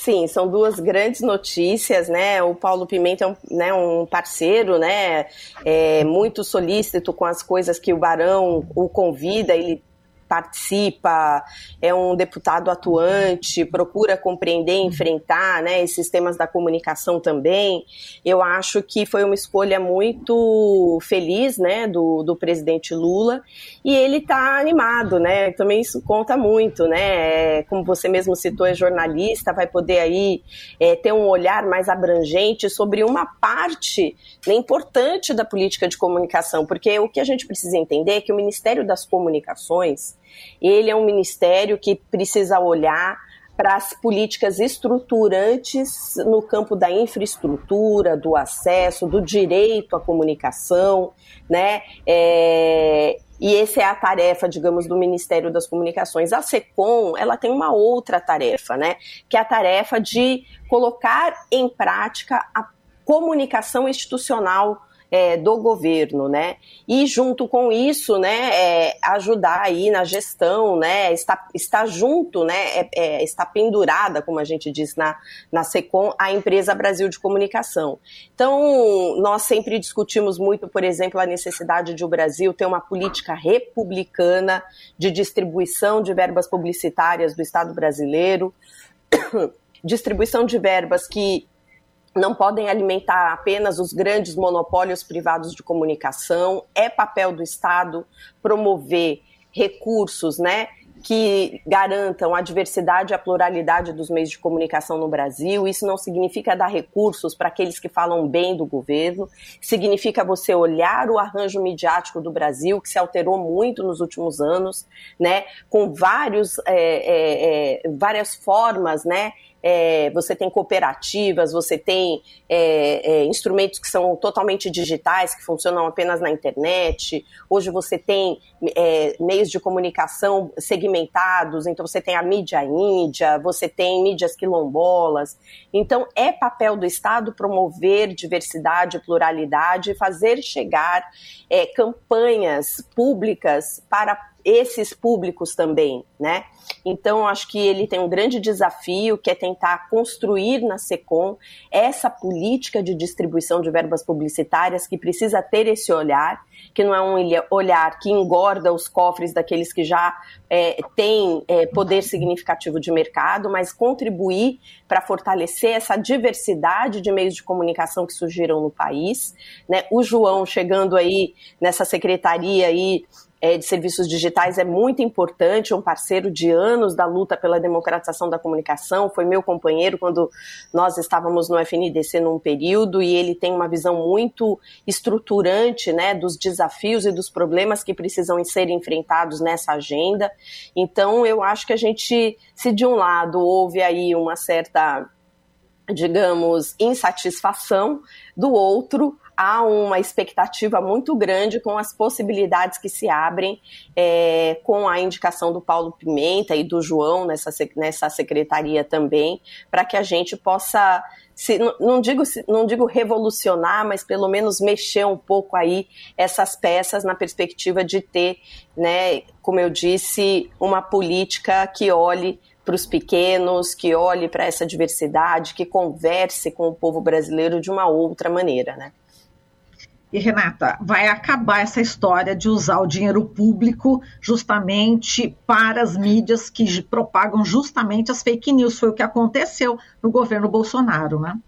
Sim, são duas grandes notícias, né? O Paulo Pimenta é um, né, um parceiro, né? É, muito solícito com as coisas que o Barão o convida, ele participa, é um deputado atuante, procura compreender, enfrentar né, esses temas da comunicação também. Eu acho que foi uma escolha muito feliz né, do, do presidente Lula e ele está animado, né? Também isso conta muito, né? É, como você mesmo citou, é jornalista, vai poder aí é, ter um olhar mais abrangente sobre uma parte né, importante da política de comunicação, porque o que a gente precisa entender é que o Ministério das Comunicações ele é um ministério que precisa olhar para as políticas estruturantes no campo da infraestrutura, do acesso, do direito à comunicação, né? É, e essa é a tarefa, digamos, do Ministério das Comunicações. A SECOM, ela tem uma outra tarefa, né? Que é a tarefa de colocar em prática a comunicação institucional é, do governo, né? E junto com isso, né, é, ajudar aí na gestão, né? Está, está junto, né? É, é, está pendurada, como a gente diz na, na SECOM, a empresa Brasil de Comunicação. Então, nós sempre discutimos muito, por exemplo, a necessidade de o Brasil ter uma política republicana de distribuição de verbas publicitárias do Estado brasileiro, distribuição de verbas que não podem alimentar apenas os grandes monopólios privados de comunicação. É papel do Estado promover recursos, né, que garantam a diversidade e a pluralidade dos meios de comunicação no Brasil. Isso não significa dar recursos para aqueles que falam bem do governo, significa você olhar o arranjo midiático do Brasil, que se alterou muito nos últimos anos, né, com vários, é, é, é, várias formas, né, é, você tem cooperativas, você tem é, é, instrumentos que são totalmente digitais, que funcionam apenas na internet. Hoje você tem é, meios de comunicação segmentados, então você tem a mídia índia, você tem mídias quilombolas. Então é papel do Estado promover diversidade, pluralidade e fazer chegar é, campanhas públicas para esses públicos também, né? Então, acho que ele tem um grande desafio, que é tentar construir na SECOM essa política de distribuição de verbas publicitárias que precisa ter esse olhar, que não é um olhar que engorda os cofres daqueles que já é, têm é, poder significativo de mercado, mas contribuir para fortalecer essa diversidade de meios de comunicação que surgiram no país. Né? O João chegando aí nessa secretaria aí é, de serviços digitais é muito importante, um parceiro de anos da luta pela democratização da comunicação, foi meu companheiro quando nós estávamos no FNDC num período e ele tem uma visão muito estruturante né, dos desafios e dos problemas que precisam ser enfrentados nessa agenda. Então, eu acho que a gente, se de um lado houve aí uma certa digamos, insatisfação, do outro, há uma expectativa muito grande com as possibilidades que se abrem é, com a indicação do Paulo Pimenta e do João nessa, nessa secretaria também, para que a gente possa, se, não, digo, não digo revolucionar, mas pelo menos mexer um pouco aí essas peças na perspectiva de ter, né, como eu disse, uma política que olhe para os pequenos, que olhe para essa diversidade, que converse com o povo brasileiro de uma outra maneira, né? E Renata, vai acabar essa história de usar o dinheiro público justamente para as mídias que propagam justamente as fake news. Foi o que aconteceu no governo Bolsonaro, né?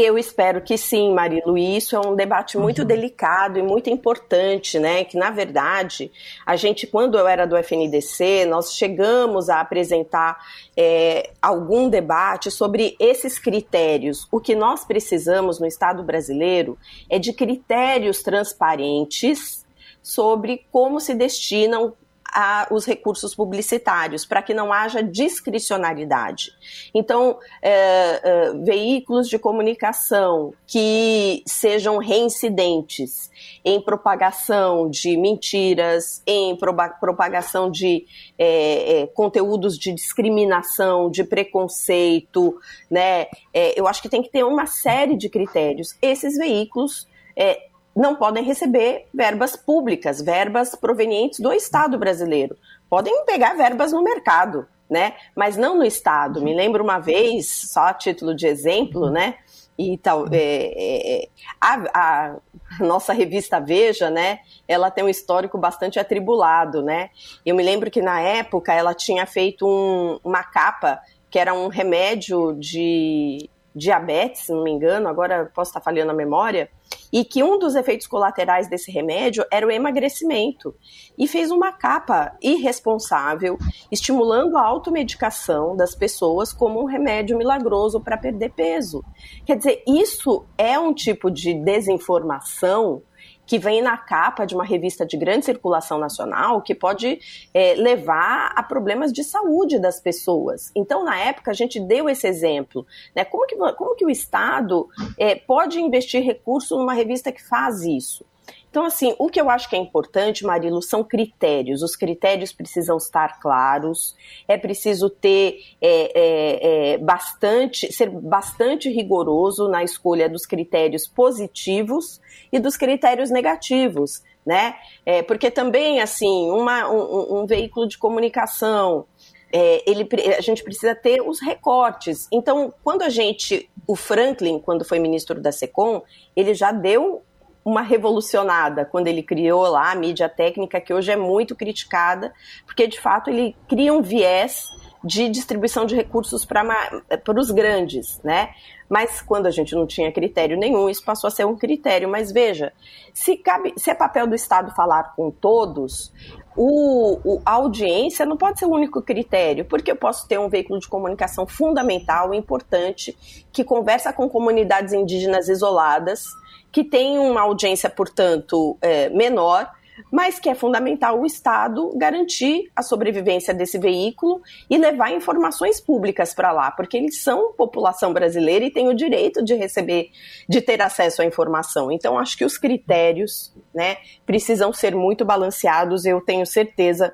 Eu espero que sim, Marilu. E isso é um debate muito uhum. delicado e muito importante, né? Que, na verdade, a gente, quando eu era do FNDC, nós chegamos a apresentar é, algum debate sobre esses critérios. O que nós precisamos no Estado brasileiro é de critérios transparentes sobre como se destinam a, os recursos publicitários, para que não haja discricionariedade. Então, é, é, veículos de comunicação que sejam reincidentes em propagação de mentiras, em propagação de é, é, conteúdos de discriminação, de preconceito, né? É, eu acho que tem que ter uma série de critérios. Esses veículos é, não podem receber verbas públicas, verbas provenientes do Estado brasileiro. Podem pegar verbas no mercado, né? Mas não no Estado. Me lembro uma vez, só a título de exemplo, né? E tal, é, é, é a, a, nossa revista Veja, né? Ela tem um histórico bastante atribulado, né? Eu me lembro que na época ela tinha feito um, uma capa que era um remédio de diabetes, se não me engano, agora posso estar falhando a memória, e que um dos efeitos colaterais desse remédio era o emagrecimento. E fez uma capa irresponsável, estimulando a automedicação das pessoas como um remédio milagroso para perder peso. Quer dizer, isso é um tipo de desinformação que vem na capa de uma revista de grande circulação nacional, que pode é, levar a problemas de saúde das pessoas. Então, na época, a gente deu esse exemplo. Né? Como, que, como que o Estado é, pode investir recurso numa revista que faz isso? Então, assim, o que eu acho que é importante, Marilo, são critérios. Os critérios precisam estar claros, é preciso ter é, é, é, bastante, ser bastante rigoroso na escolha dos critérios positivos e dos critérios negativos, né? É, porque também, assim, uma, um, um veículo de comunicação é, ele, a gente precisa ter os recortes. Então, quando a gente, o Franklin, quando foi ministro da SECOM, ele já deu uma revolucionada quando ele criou lá a mídia técnica, que hoje é muito criticada, porque de fato ele cria um viés de distribuição de recursos para os grandes, né? Mas quando a gente não tinha critério nenhum, isso passou a ser um critério. Mas veja, se, cabe, se é papel do Estado falar com todos, o, o, a audiência não pode ser o único critério, porque eu posso ter um veículo de comunicação fundamental, importante, que conversa com comunidades indígenas isoladas, que tem uma audiência, portanto, é, menor, mas que é fundamental o Estado garantir a sobrevivência desse veículo e levar informações públicas para lá, porque eles são população brasileira e têm o direito de receber, de ter acesso à informação. Então, acho que os critérios né, precisam ser muito balanceados. Eu tenho certeza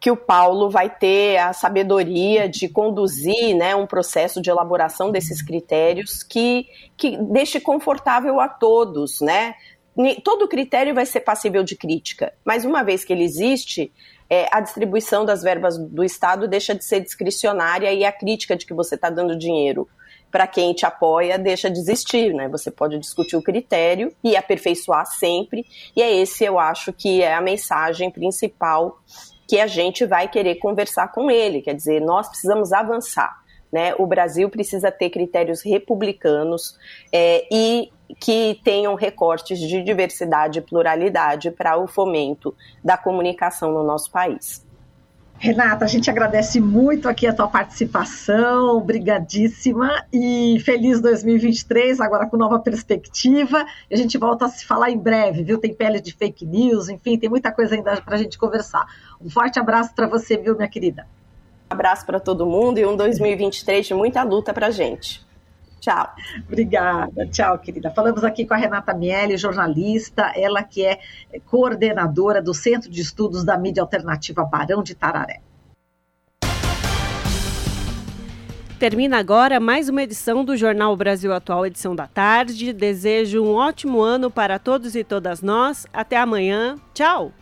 que o Paulo vai ter a sabedoria de conduzir né, um processo de elaboração desses critérios que, que deixe confortável a todos, né? todo critério vai ser passível de crítica, mas uma vez que ele existe, é, a distribuição das verbas do Estado deixa de ser discricionária e a crítica de que você está dando dinheiro para quem te apoia deixa de existir, né? Você pode discutir o critério e aperfeiçoar sempre, e é esse, eu acho, que é a mensagem principal que a gente vai querer conversar com ele, quer dizer, nós precisamos avançar. Né? O Brasil precisa ter critérios republicanos é, e que tenham recortes de diversidade e pluralidade para o fomento da comunicação no nosso país. Renata, a gente agradece muito aqui a tua participação, obrigadíssima e feliz 2023, agora com nova perspectiva. A gente volta a se falar em breve, viu? Tem pele de fake news, enfim, tem muita coisa ainda para a gente conversar. Um forte abraço para você, viu, minha querida? Um abraço para todo mundo e um 2023 de muita luta para gente. Tchau. Obrigada. Tchau, querida. Falamos aqui com a Renata Miele, jornalista, ela que é coordenadora do Centro de Estudos da Mídia Alternativa Barão de Tararé. Termina agora mais uma edição do Jornal Brasil Atual, edição da tarde. Desejo um ótimo ano para todos e todas nós. Até amanhã. Tchau!